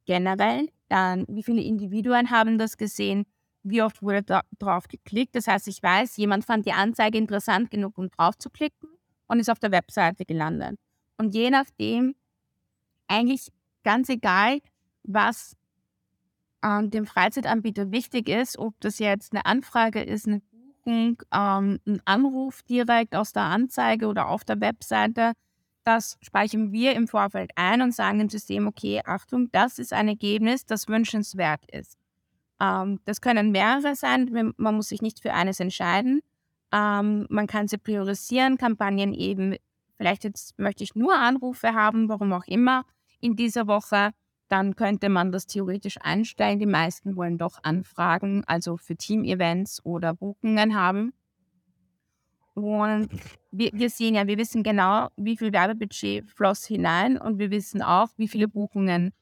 Generell, dann wie viele Individuen haben das gesehen, wie oft wurde da drauf geklickt. Das heißt, ich weiß, jemand fand die Anzeige interessant genug, um drauf zu klicken und ist auf der Webseite gelandet. Und je nachdem, eigentlich ganz egal, was ähm, dem Freizeitanbieter wichtig ist, ob das jetzt eine Anfrage ist, eine Buchung, ähm, ein Anruf direkt aus der Anzeige oder auf der Webseite, das speichern wir im Vorfeld ein und sagen dem System, okay, Achtung, das ist ein Ergebnis, das wünschenswert ist. Ähm, das können mehrere sein, man muss sich nicht für eines entscheiden. Ähm, man kann sie priorisieren, Kampagnen eben, vielleicht jetzt möchte ich nur Anrufe haben, warum auch immer, in dieser Woche dann könnte man das theoretisch einstellen. Die meisten wollen doch Anfragen, also für Team-Events oder Buchungen haben. Und wir, wir, sehen ja, wir wissen genau, wie viel Werbebudget floss hinein und wir wissen auch, wie viele Buchungen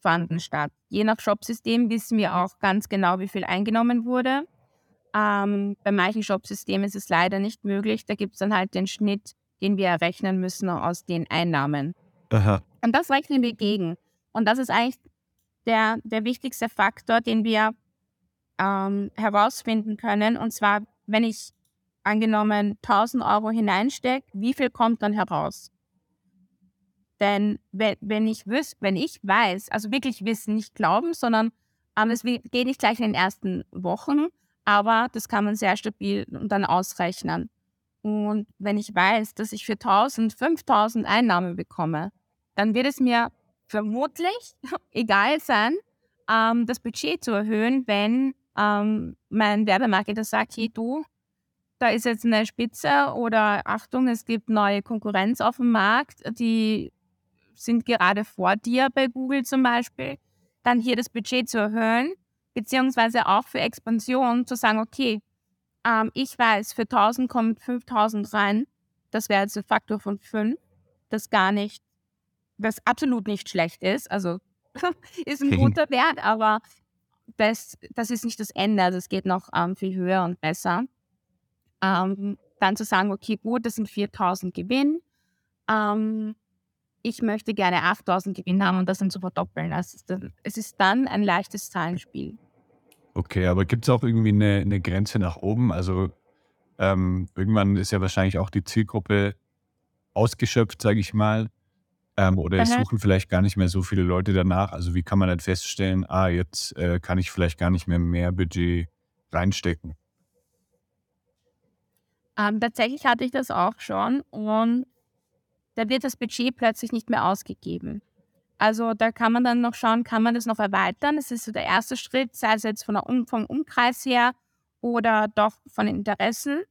fanden statt. Je nach Shopsystem wissen wir auch ganz genau, wie viel eingenommen wurde. Ähm, bei manchen Shopsystemen ist es leider nicht möglich. Da gibt es dann halt den Schnitt, den wir errechnen müssen aus den Einnahmen. Aha. Und das rechnen wir gegen. Und das ist eigentlich der, der wichtigste Faktor, den wir ähm, herausfinden können. Und zwar, wenn ich angenommen 1000 Euro hineinstecke, wie viel kommt dann heraus? Denn wenn, wenn, ich, wüs wenn ich weiß, also wirklich wissen, nicht glauben, sondern ähm, es geht nicht gleich in den ersten Wochen, aber das kann man sehr stabil dann ausrechnen. Und wenn ich weiß, dass ich für 1000, 5000 Einnahmen bekomme, dann wird es mir vermutlich egal sein, ähm, das Budget zu erhöhen, wenn ähm, mein Werbemarketer sagt, hey du, da ist jetzt eine Spitze oder Achtung, es gibt neue Konkurrenz auf dem Markt, die sind gerade vor dir bei Google zum Beispiel, dann hier das Budget zu erhöhen, beziehungsweise auch für Expansion zu sagen, okay, ähm, ich weiß, für 1000 kommen 5000 rein, das wäre jetzt ein Faktor von 5, das gar nicht, das absolut nicht schlecht ist, also ist ein guter Wert, aber das, das ist nicht das Ende, also es geht noch ähm, viel höher und besser. Ähm, dann zu sagen, okay, gut, das sind 4000 Gewinn. Ähm, ich möchte gerne 8000 Gewinn haben und das dann zu verdoppeln. Also es ist dann ein leichtes Zahlenspiel. Okay, aber gibt es auch irgendwie eine, eine, Grenze nach oben? Also ähm, irgendwann ist ja wahrscheinlich auch die Zielgruppe ausgeschöpft, sage ich mal. Ähm, oder es suchen vielleicht gar nicht mehr so viele Leute danach. Also wie kann man dann feststellen, ah, jetzt äh, kann ich vielleicht gar nicht mehr mehr Budget reinstecken? Ähm, tatsächlich hatte ich das auch schon und da wird das Budget plötzlich nicht mehr ausgegeben. Also da kann man dann noch schauen, kann man das noch erweitern? Das ist so der erste Schritt, sei es jetzt von der um, vom Umkreis her oder doch von Interessen.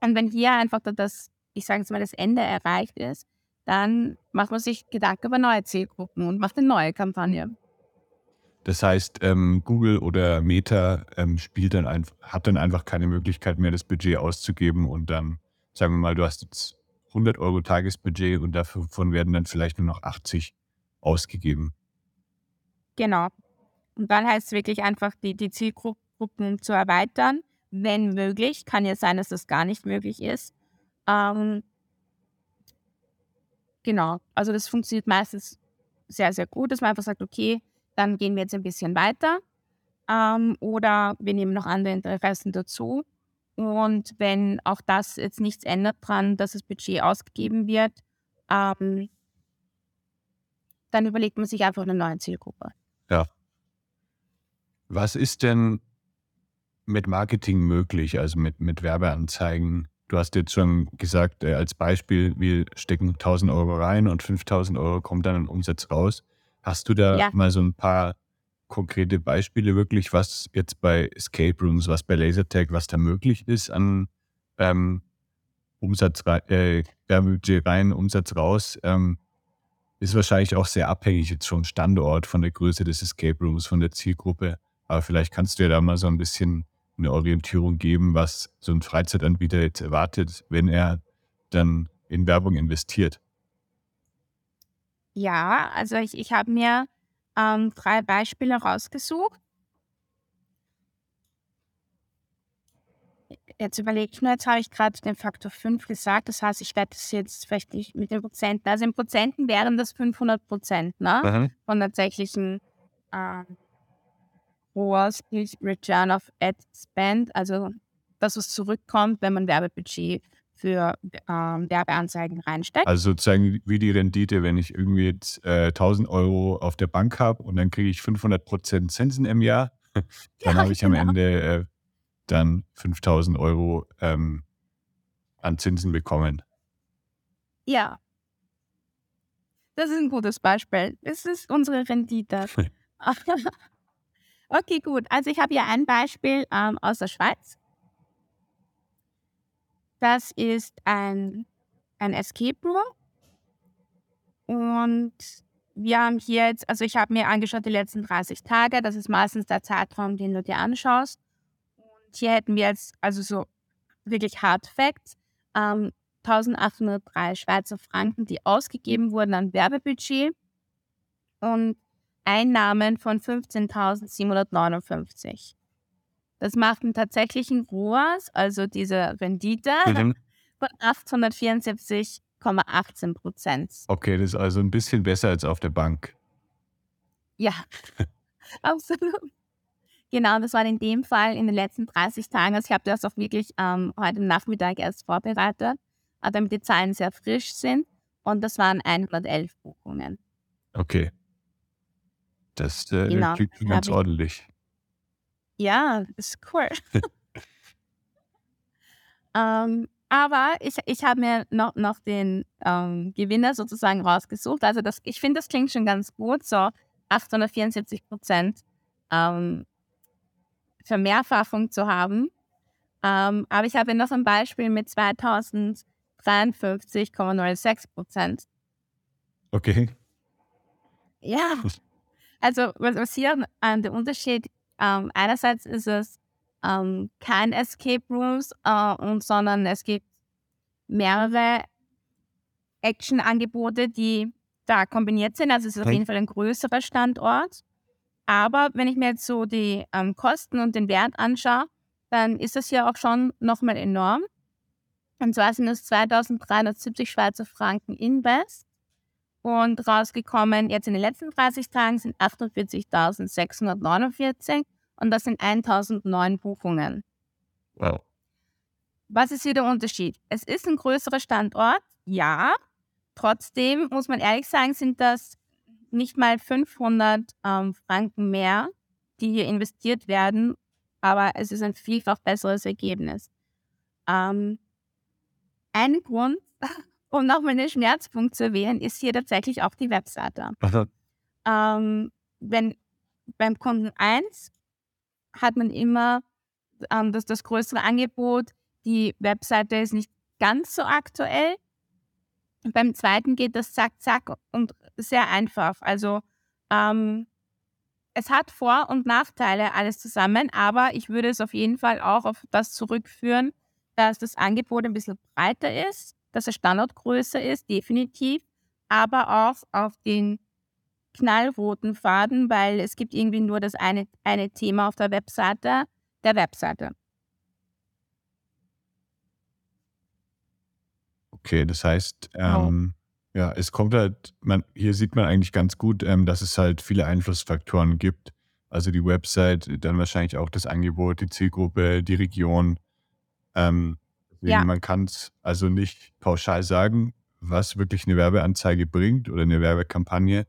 Und wenn hier einfach das, ich sage jetzt mal, das Ende erreicht ist, dann macht man sich Gedanken über neue Zielgruppen und macht eine neue Kampagne. Das heißt, ähm, Google oder Meta ähm, spielt dann einfach, hat dann einfach keine Möglichkeit mehr, das Budget auszugeben und dann, sagen wir mal, du hast jetzt 100 Euro Tagesbudget und davon werden dann vielleicht nur noch 80 ausgegeben. Genau. Und dann heißt es wirklich einfach, die, die Zielgruppen zu erweitern, wenn möglich. Kann ja sein, dass das gar nicht möglich ist. Ähm, genau. Also das funktioniert meistens sehr, sehr gut, dass man einfach sagt, okay, dann gehen wir jetzt ein bisschen weiter. Ähm, oder wir nehmen noch andere Interessen dazu. Und wenn auch das jetzt nichts ändert dran, dass das Budget ausgegeben wird, ähm, dann überlegt man sich einfach eine neue Zielgruppe. Ja. Was ist denn mit Marketing möglich, also mit, mit Werbeanzeigen? Du hast jetzt schon gesagt, äh, als Beispiel, wir stecken 1000 Euro rein und 5000 Euro kommt dann ein Umsatz raus. Hast du da ja. mal so ein paar konkrete Beispiele wirklich, was jetzt bei Escape Rooms, was bei Lasertag, was da möglich ist an ähm, Umsatz äh, rein, Umsatz raus, ähm, ist wahrscheinlich auch sehr abhängig jetzt vom Standort, von der Größe des Escape Rooms, von der Zielgruppe. Aber vielleicht kannst du ja da mal so ein bisschen eine Orientierung geben, was so ein Freizeitanbieter jetzt erwartet, wenn er dann in Werbung investiert. Ja, also ich, ich habe mir ähm, drei Beispiele rausgesucht. Jetzt überlege ich nur, jetzt habe ich gerade den Faktor 5 gesagt, das heißt, ich werde das jetzt vielleicht nicht mit den Prozenten, also in Prozenten wären das 500 Prozent ne? Mhm. von tatsächlichen ähm, ROAS, Return of Ad Spend, also das, was zurückkommt, wenn man Werbebudget für ähm, Werbeanzeigen reinsteckt. Also sozusagen wie die Rendite, wenn ich irgendwie jetzt äh, 1000 Euro auf der Bank habe und dann kriege ich 500 Prozent Zinsen im Jahr, dann ja, habe ich genau. am Ende äh, dann 5000 Euro ähm, an Zinsen bekommen. Ja. Das ist ein gutes Beispiel. Das ist unsere Rendite. okay, gut. Also ich habe hier ein Beispiel ähm, aus der Schweiz. Das ist ein, ein Escape Room. Und wir haben hier jetzt, also ich habe mir angeschaut die letzten 30 Tage, das ist meistens der Zeitraum, den du dir anschaust. Und hier hätten wir jetzt, also so wirklich Hard Facts, ähm, 1803 Schweizer Franken, die ausgegeben wurden an Werbebudget und Einnahmen von 15.759. Das macht einen tatsächlichen ROAS, also diese Rendite, mhm. von 874,18 Prozent. Okay, das ist also ein bisschen besser als auf der Bank. Ja, absolut. Genau, das war in dem Fall in den letzten 30 Tagen. Also ich habe das auch wirklich ähm, heute Nachmittag erst vorbereitet, damit die Zahlen sehr frisch sind. Und das waren 111 Buchungen. Okay. Das äh, genau. klingt ganz ordentlich. Ja, ist cool. ähm, Aber ich, ich habe mir noch, noch den ähm, Gewinner sozusagen rausgesucht. Also das, ich finde, das klingt schon ganz gut, so 874 Prozent ähm, Vermehrfachung zu haben. Ähm, aber ich habe noch ein Beispiel mit 2053,06 Prozent. Okay. Ja, also was, was hier ähm, der Unterschied, ähm, einerseits ist es ähm, kein Escape Rooms, äh, und, sondern es gibt mehrere Action-Angebote, die da kombiniert sind. Also es ist auf jeden Fall ein größerer Standort. Aber wenn ich mir jetzt so die ähm, Kosten und den Wert anschaue, dann ist das hier auch schon nochmal enorm. Und zwar sind es 2370 Schweizer Franken Invest. Und rausgekommen jetzt in den letzten 30 Tagen sind 48.649 und das sind 1009 Buchungen. Wow. Was ist hier der Unterschied? Es ist ein größerer Standort, ja. Trotzdem muss man ehrlich sagen, sind das nicht mal 500 ähm, Franken mehr, die hier investiert werden, aber es ist ein vielfach besseres Ergebnis. Ähm, ein Grund, um nochmal einen Schmerzpunkt zu erwähnen, ist hier tatsächlich auch die Webseite. Ähm, wenn beim Kunden 1 hat man immer ähm, das, das größere Angebot. Die Webseite ist nicht ganz so aktuell. Beim zweiten geht das zack, zack und sehr einfach. Also ähm, es hat Vor- und Nachteile alles zusammen, aber ich würde es auf jeden Fall auch auf das zurückführen, dass das Angebot ein bisschen breiter ist, dass der Standort größer ist, definitiv, aber auch auf den knallroten Faden, weil es gibt irgendwie nur das eine, eine Thema auf der Webseite, der Webseite. Okay, das heißt, ähm, oh. ja, es kommt halt, man, hier sieht man eigentlich ganz gut, ähm, dass es halt viele Einflussfaktoren gibt. Also die Website, dann wahrscheinlich auch das Angebot, die Zielgruppe, die Region. Ähm, ja. Man kann es also nicht pauschal sagen, was wirklich eine Werbeanzeige bringt oder eine Werbekampagne.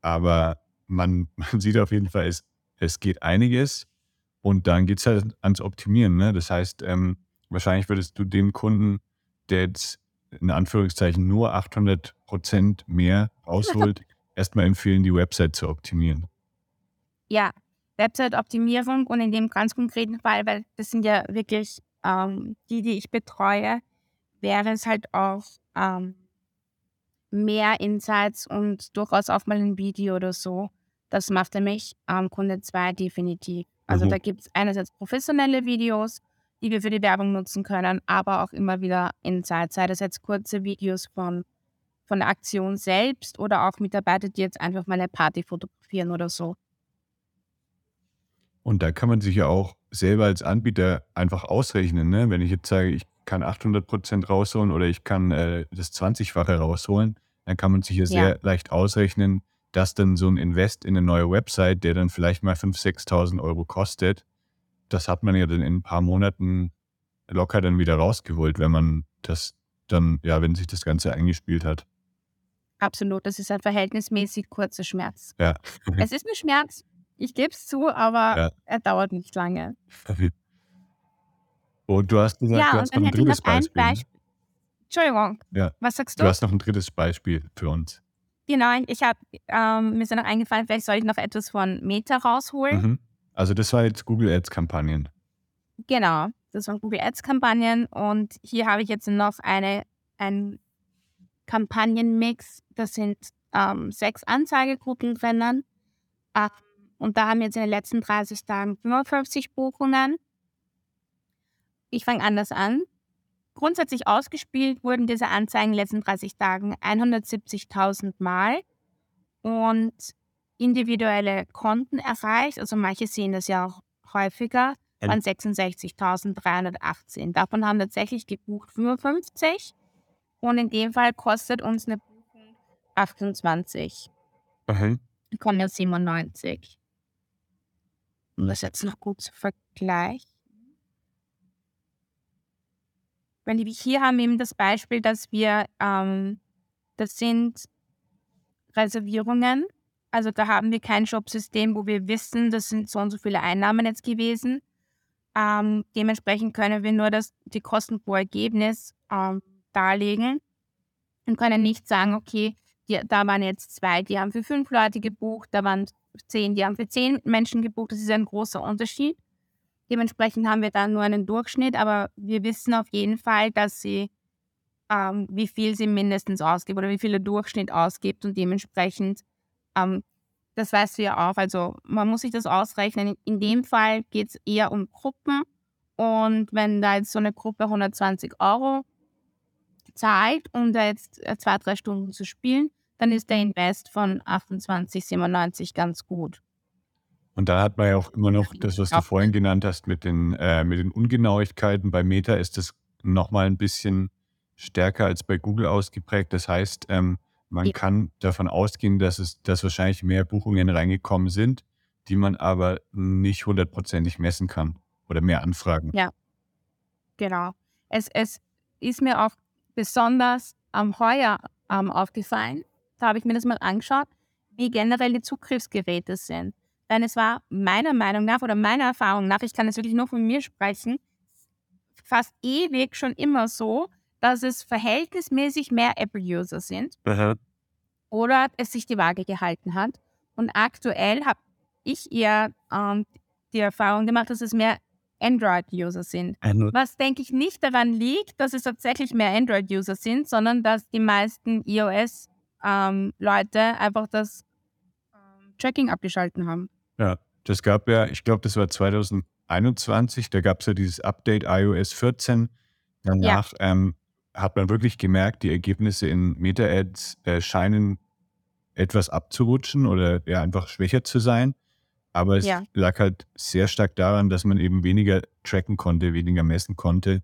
Aber man, man sieht auf jeden Fall, es, es geht einiges und dann geht es halt ans Optimieren. Ne? Das heißt, ähm, wahrscheinlich würdest du dem Kunden, der jetzt in Anführungszeichen nur 800 Prozent mehr rausholt, erstmal empfehlen, die Website zu optimieren. Ja, Website-Optimierung und in dem ganz konkreten Fall, weil das sind ja wirklich ähm, die, die ich betreue, wäre es halt auch ähm, mehr Insights und durchaus auch mal ein Video oder so. Das macht nämlich ähm, Kunde 2 definitiv. Also mhm. da gibt es einerseits professionelle Videos, die wir für die Werbung nutzen können, aber auch immer wieder Insights, sei das jetzt kurze Videos von, von der Aktion selbst oder auch Mitarbeiter, die jetzt einfach mal eine Party fotografieren oder so. Und da kann man sich ja auch selber als Anbieter einfach ausrechnen. Ne? Wenn ich jetzt sage, ich kann 800 Prozent rausholen oder ich kann äh, das 20-fache rausholen, dann kann man sich ja sehr ja. leicht ausrechnen, dass dann so ein Invest in eine neue Website, der dann vielleicht mal 5.000, 6.000 Euro kostet, das hat man ja dann in ein paar Monaten locker dann wieder rausgeholt, wenn man das dann, ja, wenn sich das Ganze eingespielt hat. Absolut, das ist ein verhältnismäßig kurzer Schmerz. Ja. es ist ein Schmerz, ich gebe es zu, aber ja. er dauert nicht lange. Und du hast gesagt, ja, du hast noch ein drittes Beispiel. Ein Beispiel. Entschuldigung. Ja. Was sagst du? Du hast noch ein drittes Beispiel für uns. Genau, ich habe ähm, mir ist noch eingefallen, vielleicht soll ich noch etwas von Meta rausholen. Mhm. Also das war jetzt Google Ads Kampagnen. Genau, das waren Google Ads Kampagnen und hier habe ich jetzt noch eine ein Kampagnenmix. Das sind ähm, sechs Anzeigegruppen drinnen. Und da haben wir jetzt in den letzten 30 Tagen 55 Buchungen. Ich fange anders an. Grundsätzlich ausgespielt wurden diese Anzeigen in den letzten 30 Tagen 170.000 Mal und individuelle Konten erreicht, also manche sehen das ja auch häufiger, waren 66.318. Davon haben tatsächlich gebucht 55 und in dem Fall kostet uns eine Buchung 28. Mhm. Kommen ja 97. Um das jetzt noch gut zu vergleichen. Wir hier haben eben das Beispiel, dass wir, ähm, das sind Reservierungen. Also da haben wir kein Shopsystem, wo wir wissen, das sind so und so viele Einnahmen jetzt gewesen. Ähm, dementsprechend können wir nur das, die Kosten pro Ergebnis ähm, darlegen und können nicht sagen, okay, die, da waren jetzt zwei, die haben für fünf Leute gebucht, da waren zehn, die haben für zehn Menschen gebucht. Das ist ein großer Unterschied. Dementsprechend haben wir dann nur einen Durchschnitt, aber wir wissen auf jeden Fall, dass sie, ähm, wie viel sie mindestens ausgibt oder wie viel der Durchschnitt ausgibt und dementsprechend, ähm, das weißt du ja auch, also man muss sich das ausrechnen. In dem Fall geht es eher um Gruppen und wenn da jetzt so eine Gruppe 120 Euro zahlt, um da jetzt äh, zwei, drei Stunden zu spielen, dann ist der Invest von 28,97 ganz gut. Und da hat man ja auch immer noch das, was du vorhin genannt hast mit den, äh, mit den Ungenauigkeiten. Bei Meta ist das nochmal ein bisschen stärker als bei Google ausgeprägt. Das heißt, ähm, man ja. kann davon ausgehen, dass es, dass wahrscheinlich mehr Buchungen reingekommen sind, die man aber nicht hundertprozentig messen kann oder mehr Anfragen. Ja, genau. Es, es ist mir auch besonders am heuer ähm, aufgefallen. Da habe ich mir das mal angeschaut, wie generell die Zugriffsgeräte sind. Denn es war meiner Meinung nach oder meiner Erfahrung nach, ich kann es wirklich nur von mir sprechen, fast ewig schon immer so, dass es verhältnismäßig mehr Apple-User sind Aha. oder es sich die Waage gehalten hat. Und aktuell habe ich eher ähm, die Erfahrung gemacht, dass es mehr Android-User sind. Was, denke ich, nicht daran liegt, dass es tatsächlich mehr Android-User sind, sondern dass die meisten iOS-Leute ähm, einfach das ähm, Tracking abgeschalten haben. Ja, das gab ja, ich glaube, das war 2021, da gab es ja dieses Update iOS 14. Danach ja. ähm, hat man wirklich gemerkt, die Ergebnisse in Meta-Ads äh, scheinen etwas abzurutschen oder ja einfach schwächer zu sein. Aber es ja. lag halt sehr stark daran, dass man eben weniger tracken konnte, weniger messen konnte.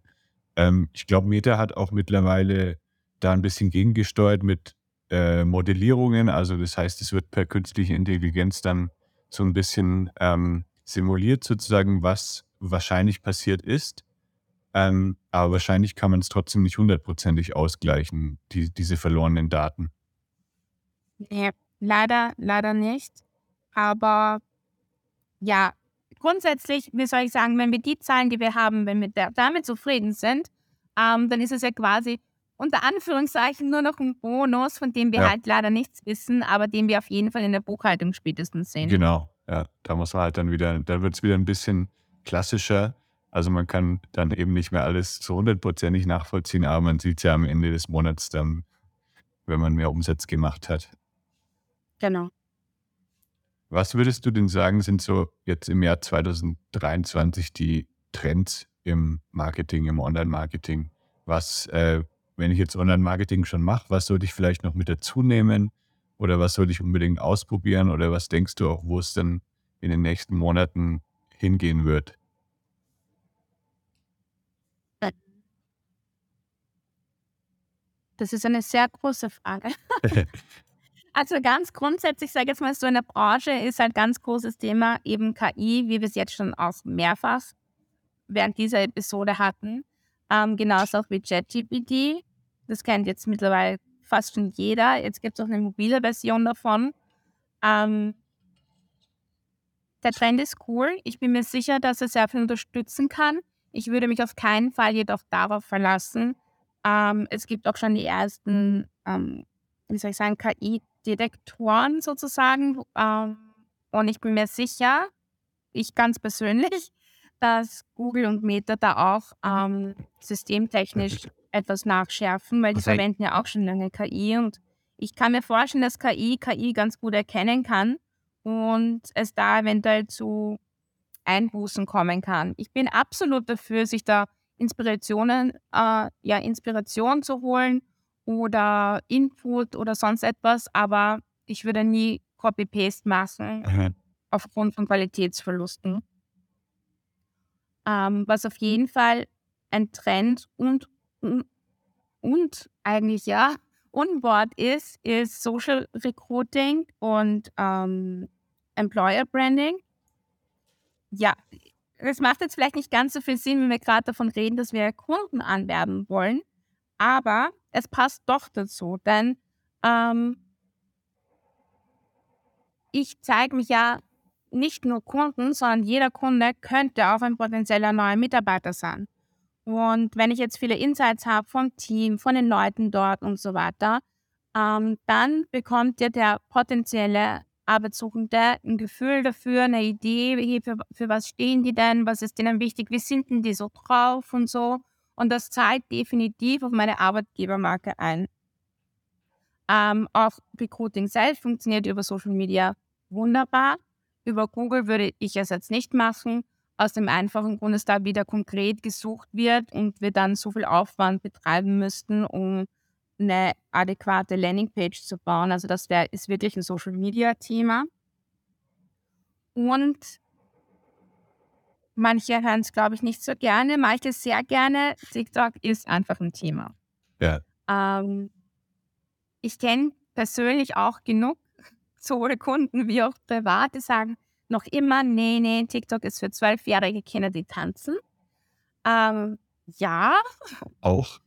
Ähm, ich glaube, Meta hat auch mittlerweile da ein bisschen gegengesteuert mit äh, Modellierungen. Also das heißt, es wird per künstliche Intelligenz dann so ein bisschen ähm, simuliert, sozusagen, was wahrscheinlich passiert ist. Ähm, aber wahrscheinlich kann man es trotzdem nicht hundertprozentig ausgleichen, die, diese verlorenen Daten. Nee, leider, leider nicht. Aber ja, grundsätzlich, wie soll ich sagen, wenn wir die Zahlen, die wir haben, wenn wir damit zufrieden sind, ähm, dann ist es ja quasi unter Anführungszeichen nur noch ein Bonus, von dem wir ja. halt leider nichts wissen, aber den wir auf jeden Fall in der Buchhaltung spätestens sehen. Genau, ja. Da muss man halt dann wieder, da wird es wieder ein bisschen klassischer. Also man kann dann eben nicht mehr alles zu hundertprozentig nachvollziehen, aber man sieht es ja am Ende des Monats dann, wenn man mehr Umsatz gemacht hat. Genau. Was würdest du denn sagen, sind so jetzt im Jahr 2023 die Trends im Marketing, im Online-Marketing? Was, äh, wenn ich jetzt Online-Marketing schon mache, was sollte ich vielleicht noch mit dazu nehmen? Oder was sollte ich unbedingt ausprobieren? Oder was denkst du auch, wo es dann in den nächsten Monaten hingehen wird? Das ist eine sehr große Frage. Also ganz grundsätzlich, sage ich jetzt mal so, in der Branche ist halt ganz großes Thema eben KI, wie wir es jetzt schon auch mehrfach während dieser Episode hatten. Ähm, genauso auch wie ChatGPT. Das kennt jetzt mittlerweile fast schon jeder. Jetzt gibt es auch eine mobile Version davon. Ähm, der Trend ist cool. Ich bin mir sicher, dass er sehr viel unterstützen kann. Ich würde mich auf keinen Fall jedoch darauf verlassen. Ähm, es gibt auch schon die ersten, ähm, wie soll ich sagen, KI- Detektoren sozusagen. Ähm, und ich bin mir sicher, ich ganz persönlich, dass Google und Meta da auch ähm, systemtechnisch etwas nachschärfen, weil die verwenden ja auch schon lange KI und ich kann mir vorstellen, dass KI KI ganz gut erkennen kann und es da eventuell zu Einbußen kommen kann. Ich bin absolut dafür, sich da Inspirationen, äh, ja, Inspiration zu holen oder Input oder sonst etwas, aber ich würde nie Copy-Paste machen mhm. aufgrund von Qualitätsverlusten. Ähm, was auf jeden Fall ein Trend und, und, und eigentlich ja Unwort ist, ist Social Recruiting und ähm, Employer Branding. Ja, es macht jetzt vielleicht nicht ganz so viel Sinn, wenn wir gerade davon reden, dass wir Kunden anwerben wollen. Aber es passt doch dazu, denn ähm, ich zeige mich ja nicht nur Kunden, sondern jeder Kunde könnte auch ein potenzieller neuer Mitarbeiter sein. Und wenn ich jetzt viele Insights habe vom Team, von den Leuten dort und so weiter, ähm, dann bekommt ja der potenzielle Arbeitssuchende ein Gefühl dafür, eine Idee, für, für was stehen die denn, was ist denen wichtig, wie sind denn die so drauf und so. Und das zahlt definitiv auf meine Arbeitgebermarke ein. Ähm, auch Recruiting selbst funktioniert über Social Media wunderbar. Über Google würde ich es jetzt nicht machen, aus dem einfachen Grund, dass da wieder konkret gesucht wird und wir dann so viel Aufwand betreiben müssten, um eine adäquate Landingpage zu bauen. Also das wär, ist wirklich ein Social-Media-Thema. Und manche hören es, glaube ich, nicht so gerne, manche sehr gerne. TikTok ist einfach ein Thema. Ja. Ähm, ich kenne persönlich auch genug sowohl Kunden wie auch Private, sagen noch immer, nee, nee, TikTok ist für zwölfjährige Kinder, die tanzen. Ähm, ja. Auch.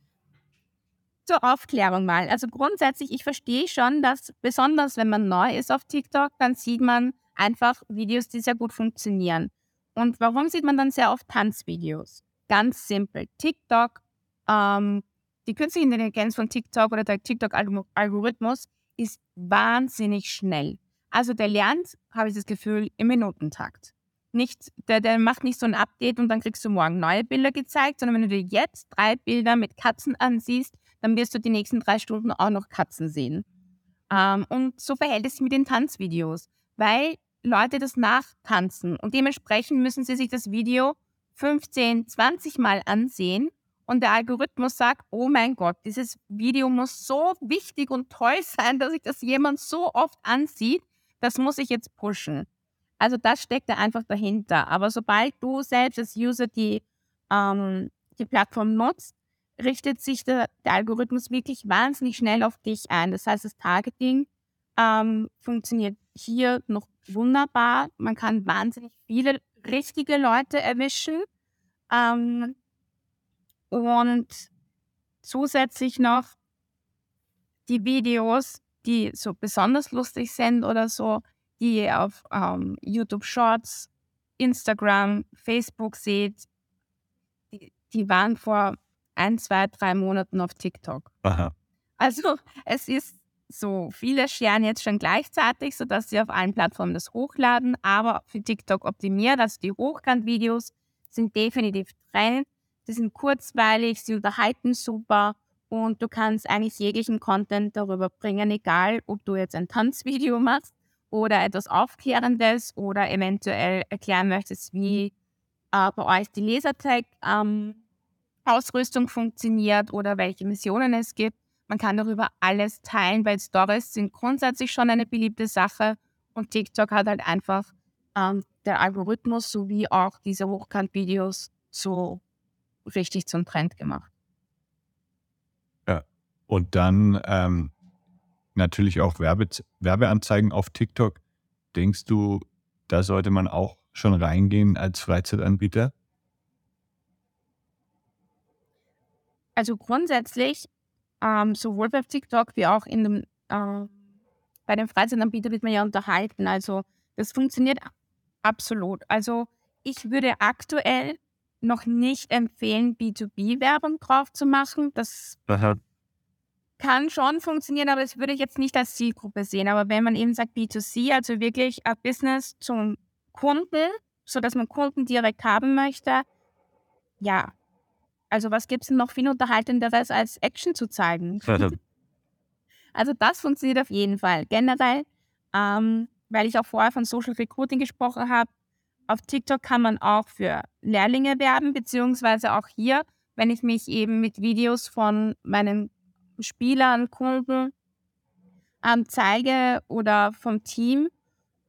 Zur Aufklärung mal. Also grundsätzlich, ich verstehe schon, dass besonders wenn man neu ist auf TikTok, dann sieht man einfach Videos, die sehr gut funktionieren. Und warum sieht man dann sehr oft Tanzvideos? Ganz simpel. TikTok, ähm, die künstliche Intelligenz von TikTok oder der TikTok-Algorithmus ist wahnsinnig schnell. Also der lernt, habe ich das Gefühl, im Minutentakt. Nicht, der, der macht nicht so ein Update und dann kriegst du morgen neue Bilder gezeigt, sondern wenn du dir jetzt drei Bilder mit Katzen ansiehst, dann wirst du die nächsten drei Stunden auch noch Katzen sehen. Ähm, und so verhält es sich mit den Tanzvideos, weil Leute das nachtanzen und dementsprechend müssen sie sich das Video 15, 20 Mal ansehen und der Algorithmus sagt, oh mein Gott, dieses Video muss so wichtig und toll sein, dass sich das jemand so oft ansieht, das muss ich jetzt pushen. Also das steckt da einfach dahinter. Aber sobald du selbst als User die, ähm, die Plattform nutzt, richtet sich der, der, Algorithmus wirklich wahnsinnig schnell auf dich ein. Das heißt, das Targeting ähm, funktioniert hier noch wunderbar. Man kann wahnsinnig viele richtige Leute erwischen. Ähm, und zusätzlich noch die Videos, die so besonders lustig sind oder so, die ihr auf ähm, YouTube Shorts, Instagram, Facebook seht, die, die waren vor ein, zwei, drei Monaten auf TikTok. Aha. Also es ist so, viele scheren jetzt schon gleichzeitig, sodass sie auf allen Plattformen das hochladen, aber für TikTok optimiert. Also die Hochkant-Videos sind definitiv Trend. Sie sind kurzweilig, sie unterhalten super und du kannst eigentlich jeglichen Content darüber bringen, egal ob du jetzt ein Tanzvideo machst oder etwas Aufklärendes oder eventuell erklären möchtest, wie äh, bei euch die Lasertag-Ausrüstung ähm, funktioniert oder welche Missionen es gibt. Man kann darüber alles teilen, weil Stories sind grundsätzlich schon eine beliebte Sache und TikTok hat halt einfach ähm, der Algorithmus sowie auch diese Hochkant-Videos so richtig zum Trend gemacht. Ja, und dann ähm, natürlich auch Werbe Werbeanzeigen auf TikTok. Denkst du, da sollte man auch schon reingehen als Freizeitanbieter? Also grundsätzlich, ähm, sowohl bei TikTok wie auch in dem, äh, bei dem Freizeitanbieter wird man ja unterhalten. Also das funktioniert absolut. Also ich würde aktuell noch nicht empfehlen, B2B-Werbung drauf zu machen. Das Aha. kann schon funktionieren, aber das würde ich jetzt nicht als Zielgruppe sehen. Aber wenn man eben sagt B2C, also wirklich ein Business zum Kunden, sodass man Kunden direkt haben möchte, ja. Also was gibt es denn noch viel Unterhaltenderes als Action zu zeigen? also das funktioniert auf jeden Fall. Generell, ähm, weil ich auch vorher von Social Recruiting gesprochen habe, auf TikTok kann man auch für Lehrlinge werben, beziehungsweise auch hier, wenn ich mich eben mit Videos von meinen Spielern, Kunden ähm, zeige oder vom Team,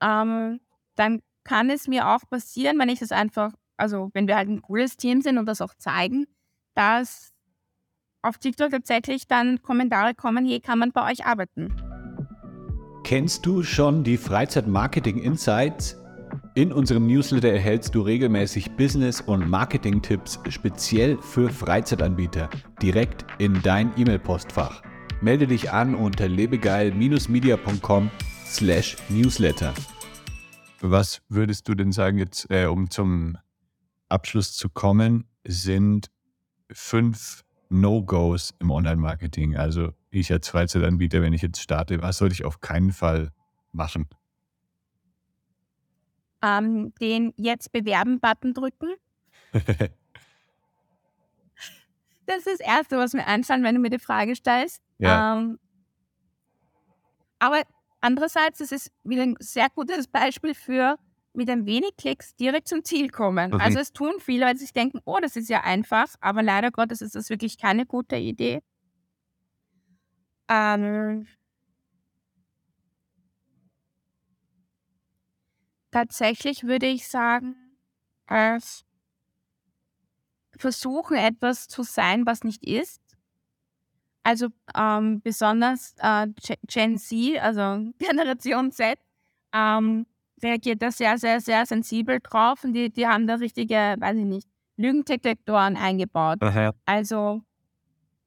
ähm, dann kann es mir auch passieren, wenn ich das einfach, also wenn wir halt ein cooles Team sind und das auch zeigen, dass auf TikTok tatsächlich dann Kommentare kommen, hier kann man bei euch arbeiten. Kennst du schon die Freizeit Marketing Insights? In unserem Newsletter erhältst du regelmäßig Business- und Marketing-Tipps speziell für Freizeitanbieter direkt in dein E-Mail-Postfach. Melde dich an unter lebegeil-media.com/newsletter. Was würdest du denn sagen, jetzt, äh, um zum Abschluss zu kommen, sind fünf No-Gos im Online-Marketing? Also ich als Freizeitanbieter, wenn ich jetzt starte, was sollte ich auf keinen Fall machen? Ähm, den Jetzt bewerben-Button drücken. das ist das Erste, was mir einfällt, wenn du mir die Frage stellst. Ja. Ähm, aber andererseits ist es wieder ein sehr gutes Beispiel für mit ein wenig Klicks direkt zum Ziel kommen. Mhm. Also es tun viele, weil sie sich denken, oh, das ist ja einfach, aber leider Gottes ist das wirklich keine gute Idee. Ähm, tatsächlich würde ich sagen, es versuchen etwas zu sein, was nicht ist. Also ähm, besonders äh, Ge- Gen Z, also Generation Z, ähm, reagiert da sehr, sehr, sehr sensibel drauf und die, die haben da richtige, weiß ich nicht, Lügendetektoren eingebaut. Also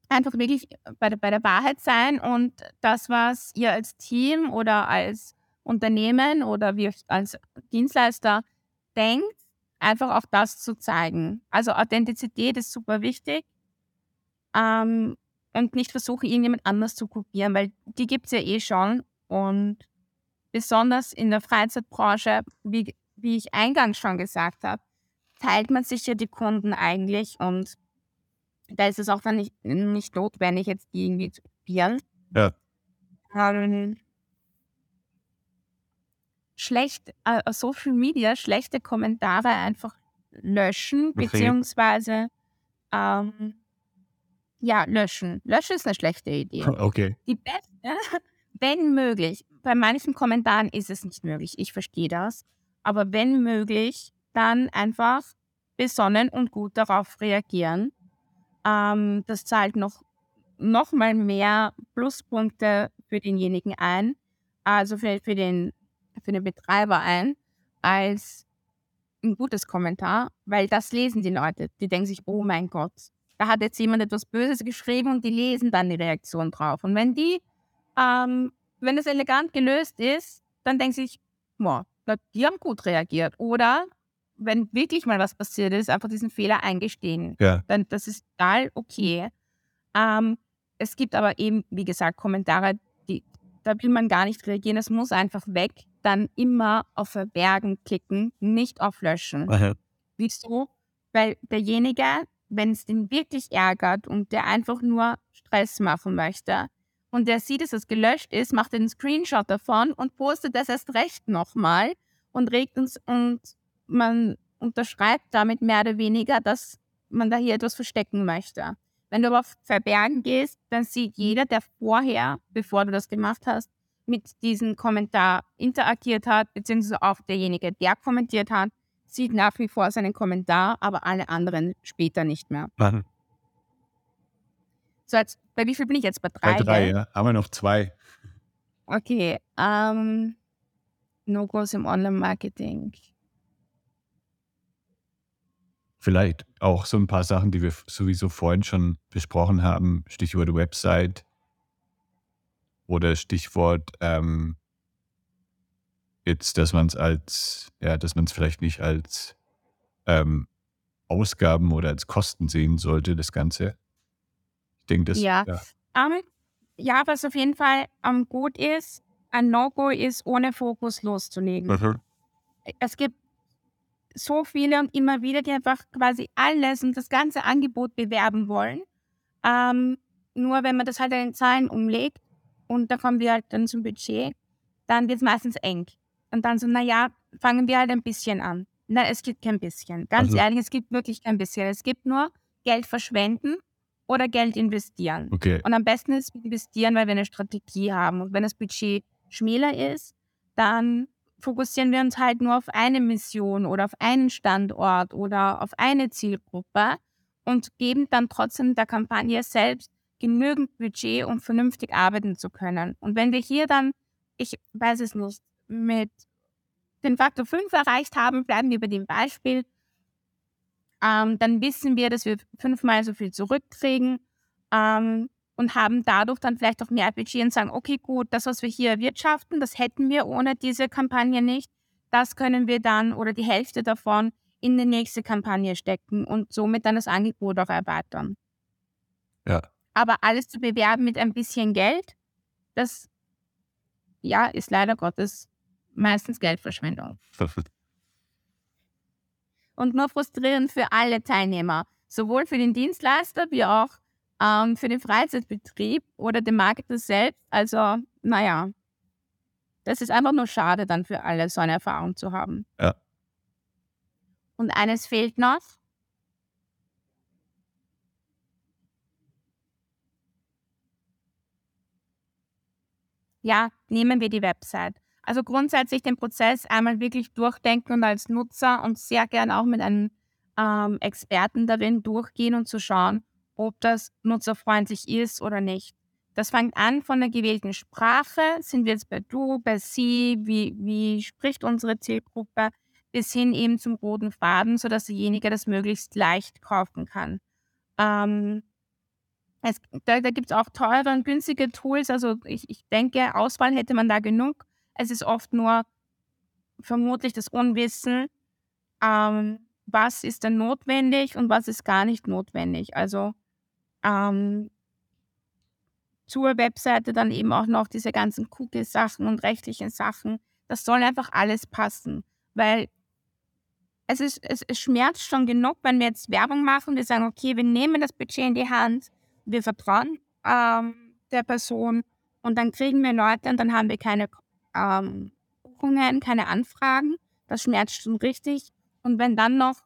einfach wirklich bei der, bei der Wahrheit sein und das, was ihr als Team oder als Unternehmen oder wie als Dienstleister denkt, einfach auch das zu zeigen. Also Authentizität ist super wichtig ähm, und nicht versuchen, irgendjemand anders zu kopieren, weil die gibt es ja eh schon und besonders in der Freizeitbranche, wie, wie ich eingangs schon gesagt habe, teilt man sich ja die Kunden eigentlich und da ist es auch dann nicht, nicht notwendig, jetzt die irgendwie zu kopieren. Ja. Ähm, schlecht, äh, Social Media schlechte Kommentare einfach löschen, Okay. beziehungsweise ähm, ja, löschen. Löschen ist eine schlechte Idee. Okay. Die beste, wenn möglich, bei manchen Kommentaren ist es nicht möglich, ich verstehe das, aber wenn möglich, dann einfach besonnen und gut darauf reagieren. Ähm, das zahlt noch, noch mal mehr Pluspunkte für denjenigen ein, also für, für, den, für den Betreiber ein, als ein gutes Kommentar, weil das lesen die Leute. Die denken sich, oh mein Gott, da hat jetzt jemand etwas Böses geschrieben und die lesen dann die Reaktion drauf. Und wenn die, ähm, wenn es elegant gelöst ist, dann sie sich, boah, die haben gut reagiert. Oder wenn wirklich mal was passiert ist, einfach diesen Fehler eingestehen. Ja. Dann das ist total okay. Ähm, es gibt aber eben, wie gesagt, Kommentare, die, da will man gar nicht reagieren. Es muss einfach weg. Dann immer auf Verbergen klicken, nicht auf Löschen. Wieso? Weil derjenige, wenn es den wirklich ärgert und der einfach nur Stress machen möchte und der sieht, dass es gelöscht ist, macht einen Screenshot davon und postet das erst recht nochmal und regt uns und man unterschreibt damit mehr oder weniger, dass man da hier etwas verstecken möchte. Wenn du aber auf Verbergen gehst, dann sieht jeder, der vorher, bevor du das gemacht hast, mit diesem Kommentar interagiert hat, beziehungsweise auch derjenige, der kommentiert hat, sieht nach wie vor seinen Kommentar, aber alle anderen später nicht mehr. Machen. So, jetzt, bei wie viel bin ich jetzt? Bei drei? Bei drei, gell? ja. Haben wir noch zwei. Okay. Ähm, No-Gos im Online-Marketing. Vielleicht auch so ein paar Sachen, die wir sowieso vorhin schon besprochen haben. Stichwort Website oder Stichwort ähm, jetzt, dass man es als, ja, dass man es vielleicht nicht als ähm, Ausgaben oder als Kosten sehen sollte, das Ganze. Denke, das Ja. ja. Ähm, ja, was auf jeden Fall ähm, gut ist, ein No-Go ist, ohne Fokus loszulegen. Mhm. Es gibt so viele und immer wieder, die einfach quasi alles und das ganze Angebot bewerben wollen. Ähm, nur wenn man das halt in Zahlen umlegt und da kommen wir halt dann zum Budget, dann wird es meistens eng. Und dann so, naja, fangen wir halt ein bisschen an. Nein, es gibt kein bisschen. Ganz Also- ehrlich, es gibt wirklich kein bisschen. Es gibt nur Geld verschwenden oder Geld investieren. Okay. Und am besten ist investieren, weil wir eine Strategie haben. Und wenn das Budget schmäler ist, dann fokussieren wir uns halt nur auf eine Mission oder auf einen Standort oder auf eine Zielgruppe und geben dann trotzdem der Kampagne selbst genügend Budget, um vernünftig arbeiten zu können. Und wenn wir hier dann, ich weiß es nicht, mit den Faktor 5 erreicht haben, bleiben wir bei dem Beispiel, ähm, dann wissen wir, dass wir fünfmal so viel zurückkriegen ähm, und haben dadurch dann vielleicht auch mehr Budget und sagen, okay, gut, das, was wir hier erwirtschaften, das hätten wir ohne diese Kampagne nicht. das können wir dann oder die Hälfte davon in die nächste Kampagne stecken und somit dann das Angebot auch erweitern. Ja. Aber alles zu bewerben mit ein bisschen Geld, das ja, ist leider Gottes meistens Geldverschwendung. Und nur frustrierend für alle Teilnehmer, sowohl für den Dienstleister wie auch ähm, für den Freizeitbetrieb oder den Marketer selbst. Also, naja, das ist einfach nur schade dann für alle, so eine Erfahrung zu haben. Ja. Und eines fehlt noch. Ja, nehmen wir die Website. Also grundsätzlich den Prozess einmal wirklich durchdenken und als Nutzer und sehr gern auch mit einem ähm, Experten darin durchgehen und zu schauen, ob das nutzerfreundlich ist oder nicht. Das fängt an von der gewählten Sprache. Sind wir jetzt bei du, bei sie? Wie, wie spricht unsere Zielgruppe? bis hin eben zum roten Faden, sodass derjenige das möglichst leicht kaufen kann. Ähm, es, da da gibt es auch teure und günstige Tools. Also ich, ich denke, Auswahl hätte man da genug. Es ist oft nur vermutlich das Unwissen, ähm, was ist denn notwendig und was ist gar nicht notwendig. Also ähm, zur Webseite dann eben auch noch diese ganzen Cookie-Sachen und rechtlichen Sachen. Das soll einfach alles passen, weil es, ist, es, es schmerzt schon genug, wenn wir jetzt Werbung machen. Wir sagen, okay, wir nehmen das Budget in die Hand, wir vertrauen ähm, der Person und dann kriegen wir Leute und dann haben wir keine ähm, Buchungen, keine Anfragen. Das schmerzt schon richtig. Und wenn dann noch,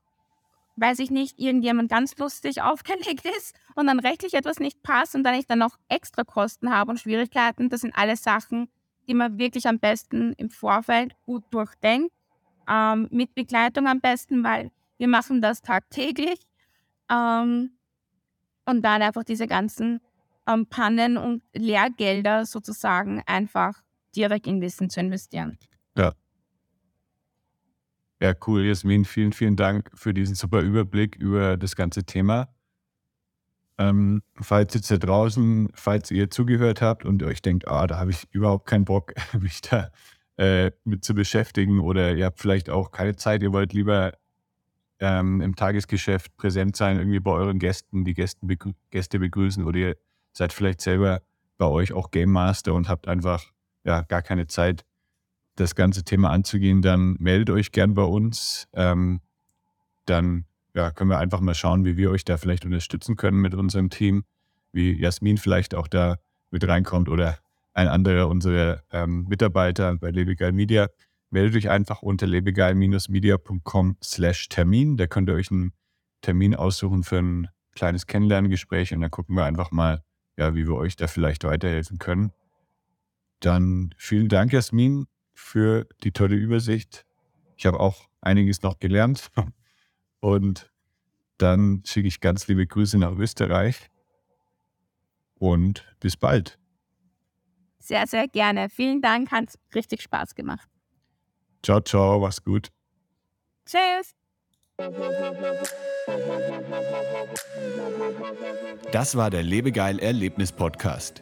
weiß ich nicht, irgendjemand ganz lustig aufgelegt ist und dann rechtlich etwas nicht passt und dann ich dann noch extra Kosten habe und Schwierigkeiten, das sind alles Sachen, die man wirklich am besten im Vorfeld gut durchdenkt ähm, mit Begleitung am besten, weil wir machen das tagtäglich. Ähm, und dann einfach diese ganzen ähm, Pannen und Lehrgelder sozusagen einfach direkt in Wissen zu investieren. Ja. Ja, cool, Jasmin. Vielen, vielen Dank für diesen super Überblick über das ganze Thema. Ähm, falls jetzt da draußen, falls ihr zugehört habt und euch denkt, ah, da habe ich überhaupt keinen Bock, mich da äh, mit zu beschäftigen oder ihr habt vielleicht auch keine Zeit, ihr wollt lieber ähm, im Tagesgeschäft präsent sein, irgendwie bei euren Gästen, die Gästen begrü Gäste begrüßen oder ihr seid vielleicht selber bei euch auch Game Master und habt einfach ja gar keine Zeit, das ganze Thema anzugehen, dann meldet euch gern bei uns. Ähm, dann ja, können wir einfach mal schauen, wie wir euch da vielleicht unterstützen können mit unserem Team, wie Jasmin vielleicht auch da mit reinkommt oder ein anderer unserer ähm, Mitarbeiter bei Lebegeil Media. Meldet euch einfach unter lebegeil-media.com slash Termin. Da könnt ihr euch einen Termin aussuchen für ein kleines Kennenlerngespräch und dann gucken wir einfach mal, ja, wie wir euch da vielleicht weiterhelfen können. Dann vielen Dank, Jasmin, für die tolle Übersicht. Ich habe auch einiges noch gelernt. Und dann schicke ich ganz liebe Grüße nach Österreich und bis bald. Sehr, sehr gerne. Vielen Dank, hat richtig Spaß gemacht. Ciao, ciao, mach's gut. Tschüss. Das war der Lebegeil Erlebnis Podcast.